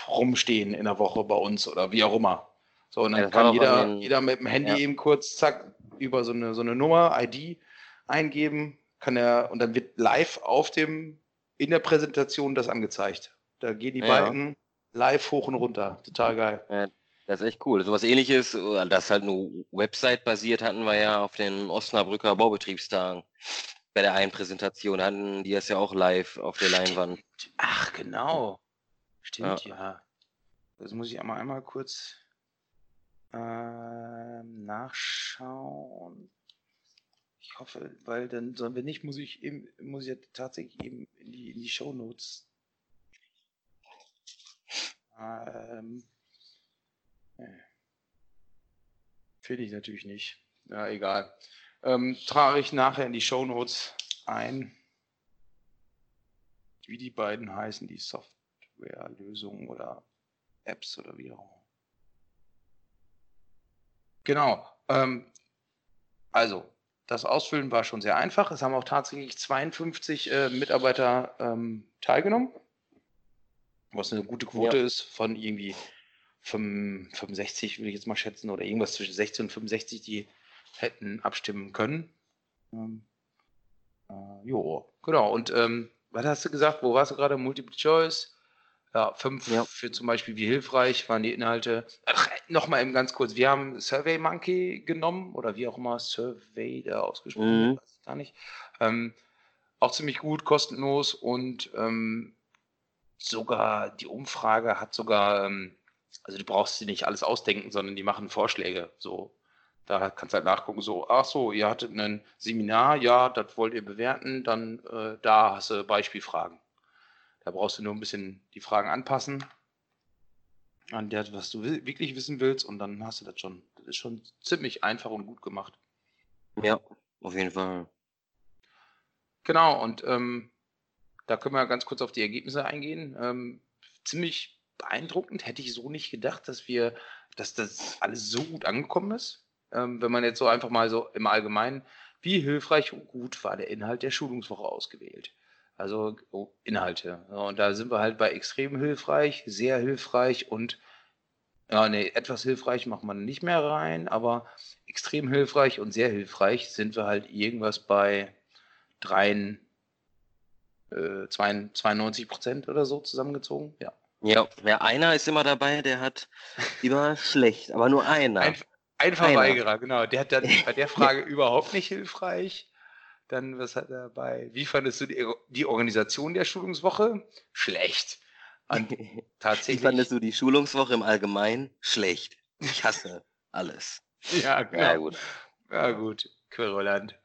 Rumstehen in der Woche bei uns oder wie auch immer. So, und dann ja, kann jeder, den, jeder mit dem Handy ja. eben kurz, zack, über so eine, so eine Nummer, ID eingeben, kann er, und dann wird live auf dem, in der Präsentation das angezeigt. Da gehen die ja. Balken live hoch und runter. Total geil. Ja, das ist echt cool. So was ähnliches, äh, das halt nur Website-basiert hatten wir ja auf den Osnabrücker Baubetriebstagen. Bei der einen Präsentation hatten die das ja auch live auf der Stimmt. Leinwand. Ach, genau. Stimmt, ja. ja. Das muss ich einmal, einmal kurz äh, nachschauen. Hoffe, weil dann, wenn nicht, muss ich eben, muss ich ja tatsächlich eben in die, in die Show Notes ähm, Finde ich natürlich nicht. Ja, egal. Ähm, trage ich nachher in die Show Notes ein. wie die beiden heißen, die Softwarelösungen oder Apps oder wie auch. Genau. Ähm, also, das Ausfüllen war schon sehr einfach. Es haben auch tatsächlich 52 äh, Mitarbeiter ähm, teilgenommen, was eine gute Quote ja. ist von irgendwie 65, würde ich jetzt mal schätzen, oder irgendwas zwischen 60 und 65, die hätten abstimmen können. Ähm, äh, jo, genau. Und ähm, was hast du gesagt? Wo warst du gerade? Multiple Choice? Ja, fünf ja. für zum Beispiel, wie hilfreich waren die Inhalte. Ach, nochmal eben ganz kurz. Wir haben Survey Monkey genommen oder wie auch immer Survey da ausgesprochen mhm. weiß ich gar nicht. Ähm, auch ziemlich gut, kostenlos und ähm, sogar die Umfrage hat sogar, ähm, also du brauchst sie nicht alles ausdenken, sondern die machen Vorschläge. So, da kannst du halt nachgucken, so, ach so, ihr hattet ein Seminar, ja, das wollt ihr bewerten, dann äh, da hast du Beispielfragen. Da brauchst du nur ein bisschen die Fragen anpassen an der, was du wirklich wissen willst und dann hast du das schon. Das ist schon ziemlich einfach und gut gemacht. Ja, auf jeden Fall. Genau, und ähm, da können wir ganz kurz auf die Ergebnisse eingehen. Ähm, ziemlich beeindruckend, hätte ich so nicht gedacht, dass wir, dass das alles so gut angekommen ist. Ähm, wenn man jetzt so einfach mal so im Allgemeinen, wie hilfreich und gut war der Inhalt der Schulungswoche ausgewählt? Also oh, Inhalte. Und da sind wir halt bei extrem hilfreich, sehr hilfreich und ja, nee, etwas hilfreich macht man nicht mehr rein, aber extrem hilfreich und sehr hilfreich sind wir halt irgendwas bei dreien, äh, 92 Prozent oder so zusammengezogen. Ja. Ja, ja, einer ist immer dabei, der hat immer schlecht, aber nur einer. Ein, ein Verweigerer, genau. Der hat dann bei der Frage überhaupt nicht hilfreich. Dann, was hat er bei, wie fandest du die, die Organisation der Schulungswoche? Schlecht. Und tatsächlich. Wie fandest du die Schulungswoche im Allgemeinen? Schlecht. Ich hasse alles. Ja, genau. Ja, gut. Ja, gut. Querulant.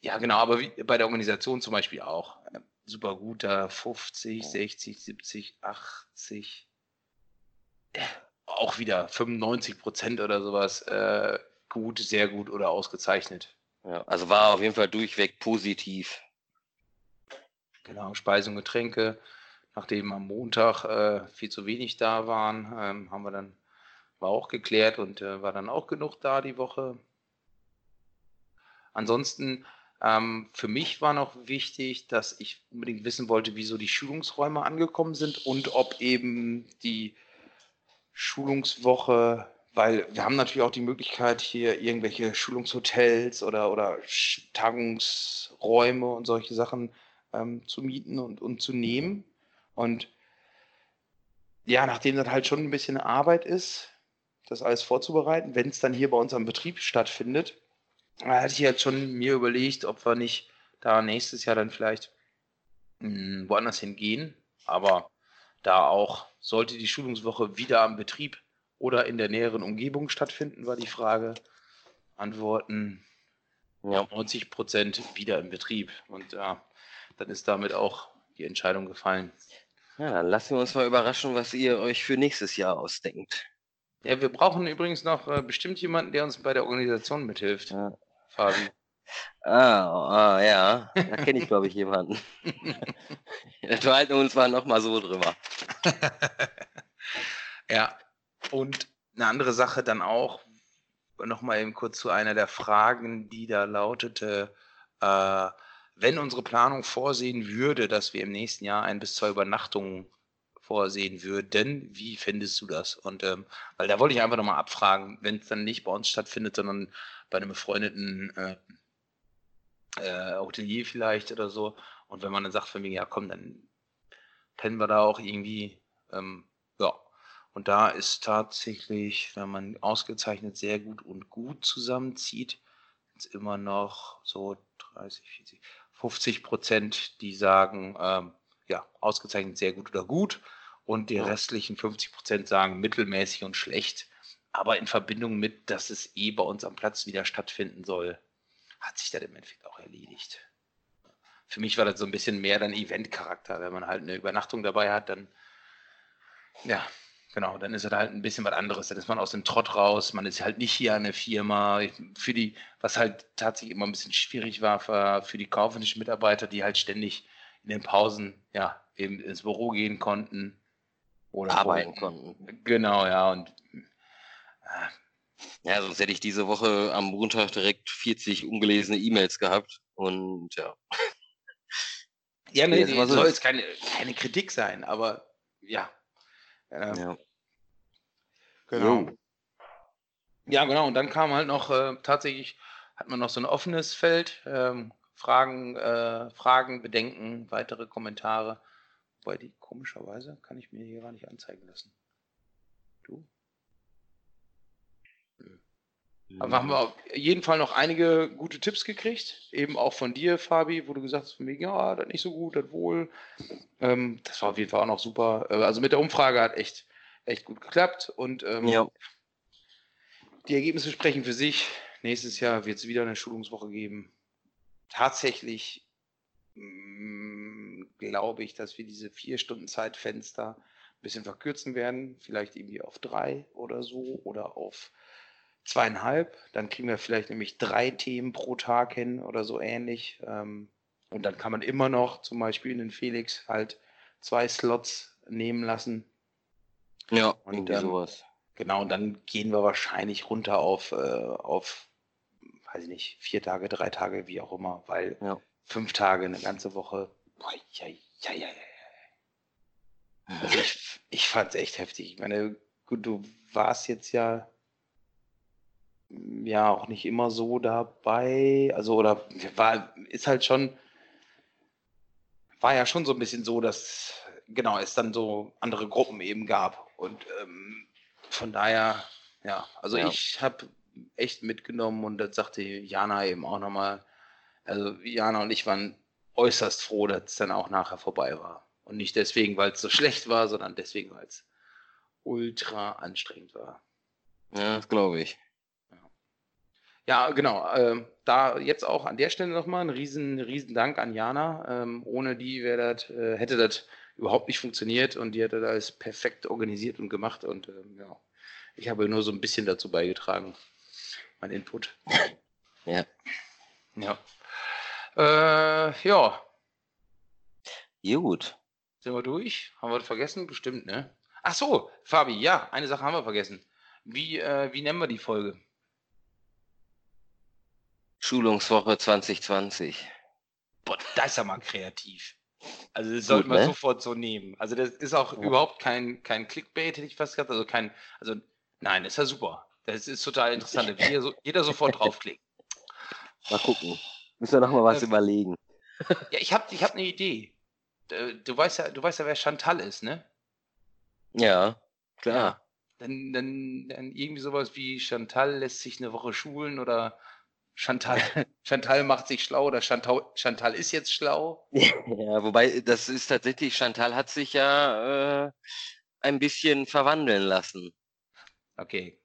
Ja, genau, aber wie, bei der Organisation zum Beispiel auch. Super gut, da 50, 60, 70, 80. Auch wieder 95 Prozent oder sowas. Äh, gut, sehr gut oder ausgezeichnet. Ja, also war auf jeden Fall durchweg positiv. Genau, Speisen und Getränke. Nachdem am Montag äh, viel zu wenig da waren, ähm, haben wir dann, war auch geklärt und äh, war dann auch genug da die Woche. Ansonsten, ähm, für mich war noch wichtig, dass ich unbedingt wissen wollte, wieso die Schulungsräume angekommen sind und ob eben die Schulungswoche weil wir haben natürlich auch die Möglichkeit, hier irgendwelche Schulungshotels oder, oder Tagungsräume und solche Sachen ähm, zu mieten und, und zu nehmen. Und ja, nachdem das halt schon ein bisschen Arbeit ist, das alles vorzubereiten, wenn es dann hier bei uns am Betrieb stattfindet, hatte ich jetzt schon mir überlegt, ob wir nicht da nächstes Jahr dann vielleicht mh, hm, woanders hingehen. Aber da auch sollte die Schulungswoche wieder am Betrieb oder in der näheren Umgebung stattfinden, war die Frage. Antworten ja. 90 Prozent wieder im Betrieb. Und ja, dann ist damit auch die Entscheidung gefallen. Ja, dann lassen wir uns mal überraschen, was ihr euch für nächstes Jahr ausdenkt. Ja, wir brauchen übrigens noch äh, bestimmt jemanden, der uns bei der Organisation mithilft. Ja. Fabi. Ah, ah, ja, da kenne ich, glaube ich, jemanden. Wir halten uns mal nochmal so drüber. ja, und eine andere Sache dann auch, nochmal eben kurz zu einer der Fragen, die da lautete, äh, wenn unsere Planung vorsehen würde, dass wir im nächsten Jahr ein bis zwei Übernachtungen vorsehen würden, wie findest du das? Und ähm, weil da wollte ich einfach nochmal abfragen, wenn es dann nicht bei uns stattfindet, sondern bei einem befreundeten äh, äh, Hotelier vielleicht oder so. Und wenn man dann sagt von mir, ja komm, dann pennen wir da auch irgendwie ähm, und da ist tatsächlich, wenn man ausgezeichnet sehr gut und gut zusammenzieht, ist immer noch so 30, 40, 50 Prozent, die sagen, ähm, ja, ausgezeichnet sehr gut oder gut. Und die ja. restlichen 50 Prozent sagen mittelmäßig und schlecht. Aber in Verbindung mit, dass es eh bei uns am Platz wieder stattfinden soll, hat sich das im Endeffekt auch erledigt. Für mich war das so ein bisschen mehr dann Eventcharakter. Wenn man halt eine Übernachtung dabei hat, dann ja, Genau, dann ist es halt ein bisschen was anderes. Dann ist man aus dem Trott raus. Man ist halt nicht hier an der Firma. Für die, was halt tatsächlich immer ein bisschen schwierig war für, für die kaufmännischen Mitarbeiter, die halt ständig in den Pausen ja eben ins Büro gehen konnten oder arbeiten konnten. Genau, ja und äh, ja, sonst hätte ich diese Woche am Montag direkt 40 ungelesene E-Mails gehabt und ja. Ja, nee, nee soll jetzt keine, keine Kritik sein, aber ja. Ja. Genau. Jo. Ja, genau. Und dann kam halt noch äh, tatsächlich, hat man noch so ein offenes Feld. Ähm, Fragen, äh, Fragen, Bedenken, weitere Kommentare. Wobei die komischerweise kann ich mir hier gar nicht anzeigen lassen. Du? Aber haben wir auf jeden Fall noch einige gute Tipps gekriegt. Eben auch von dir, Fabi, wo du gesagt hast, von mir, ja, das nicht so gut, das wohl. Ähm, das war auf jeden Fall auch noch super. Äh, also mit der Umfrage hat echt, echt gut geklappt. Und ähm, ja. die Ergebnisse sprechen für sich. Nächstes Jahr wird es wieder eine Schulungswoche geben. Tatsächlich mm, glaube ich, dass wir diese vier Stunden Zeitfenster ein bisschen verkürzen werden. Vielleicht irgendwie auf drei oder so oder auf zweieinhalb. Dann kriegen wir vielleicht nämlich drei Themen pro Tag hin oder so ähnlich. Ähm, und dann kann man immer noch zum Beispiel in den Felix halt zwei Slots nehmen lassen. Ja, und dann, sowas. Genau, und dann gehen wir wahrscheinlich runter auf, äh, auf, weiß ich nicht, vier Tage, drei Tage, wie auch immer, weil ja. fünf Tage, eine ganze Woche, boah, ja, ja, ja, ja. Also ich, ich fand es echt heftig. Ich meine, gut, du warst jetzt ja ja auch nicht immer so dabei. Also, oder war, ist halt schon, war ja schon so ein bisschen so, dass genau es dann so andere Gruppen eben gab. Und ähm, von daher, ja, also ja. ich habe echt mitgenommen und das sagte Jana eben auch nochmal. Also Jana und ich waren äußerst froh, dass es dann auch nachher vorbei war. Und nicht deswegen, weil es so schlecht war, sondern deswegen, weil es ultra anstrengend war. Ja, das glaube ich. Ja, genau. Äh, da jetzt auch an der Stelle nochmal ein riesen, riesen Dank an Jana. Ähm, ohne die das, äh, hätte das überhaupt nicht funktioniert und die hätte das perfekt organisiert und gemacht. Und ähm, ja, ich habe nur so ein bisschen dazu beigetragen. Mein Input. Ja. Ja. Äh, ja. Gut. Sind wir durch? Haben wir das vergessen? Bestimmt, ne? Ach so, Fabi, ja, eine Sache haben wir vergessen. Wie, äh, wie nennen wir die Folge? Schulungswoche 2020. Boah, das ist ja mal kreativ. Also das sollte man ne? sofort so nehmen. Also das ist auch ja. überhaupt kein, kein Clickbait, hätte ich fast gesagt. Also kein, also nein, ist ja super. Das ist total interessant. jeder, so, jeder sofort draufklickt. Mal gucken. Müssen wir noch mal was äh, überlegen. Ja, ich habe ich hab eine Idee. Du weißt ja, du weißt ja, wer Chantal ist, ne? Ja, klar. Ja, dann, dann, dann irgendwie sowas wie Chantal lässt sich eine Woche schulen oder Chantal, Chantal macht sich schlau oder Chantal, Chantal ist jetzt schlau. Ja, wobei das ist tatsächlich, Chantal hat sich ja äh, ein bisschen verwandeln lassen. Okay,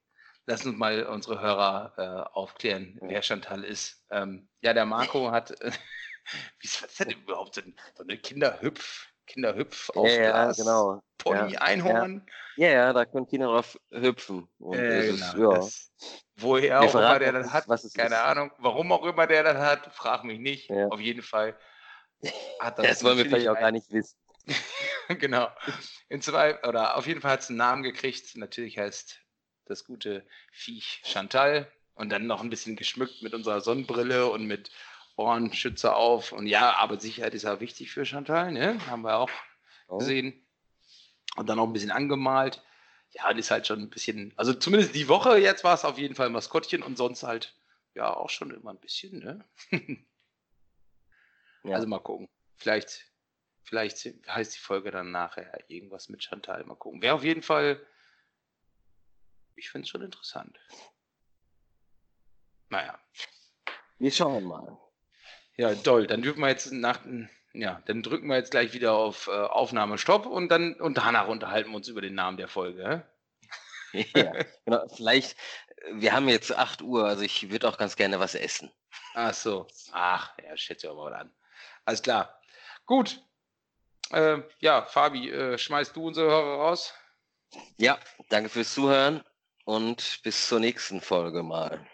lass uns mal unsere Hörer äh, aufklären, wer Chantal ist. Ähm, ja, der Marco hat, äh, wie ist das denn überhaupt so eine Kinderhüpf? Kinderhüpf auf ja, Glas, ja, genau. Pony, ja, Einhorn. Ja. ja, da können Kinder drauf hüpfen. Und äh, genau, ist, ja. Das, woher auch immer der das hat, keine ist. Ahnung. Warum auch immer der das hat, frag mich nicht. Auf jeden Fall hat das. Das wollen wir vielleicht auch gar nicht wissen. genau. In zwei, oder auf jeden Fall hat es einen Namen gekriegt. Natürlich heißt das gute Viech Chantal. Und dann noch ein bisschen geschmückt mit unserer Sonnenbrille und mit Ohrenschützer auf. Und ja, aber Sicherheit ist ja wichtig für Chantal, ne? Haben wir auch oh. gesehen. Und dann auch ein bisschen angemalt. Ja, und ist halt schon ein bisschen, also zumindest die Woche jetzt war es auf jeden Fall Maskottchen und sonst halt, ja, auch schon immer ein bisschen, ne? ja. Also mal gucken. Vielleicht, vielleicht heißt die Folge dann nachher irgendwas mit Chantal. Mal gucken. Wäre auf jeden Fall, ich finde es schon interessant. Naja. Wir schauen mal. Ja, toll. Dann dürfen wir jetzt nach, ja, dann drücken wir jetzt gleich wieder auf äh, Aufnahme Stopp und dann und danach unterhalten wir uns über den Namen der Folge. ja, genau. Vielleicht, wir haben jetzt 8 Uhr, also ich würde auch ganz gerne was essen. Ach so. Ach, ja, schätze ich aber mal an. Alles klar. Gut. Äh, ja, Fabi, äh, schmeißt du unsere Hörer raus? Ja, danke fürs Zuhören und bis zur nächsten Folge mal.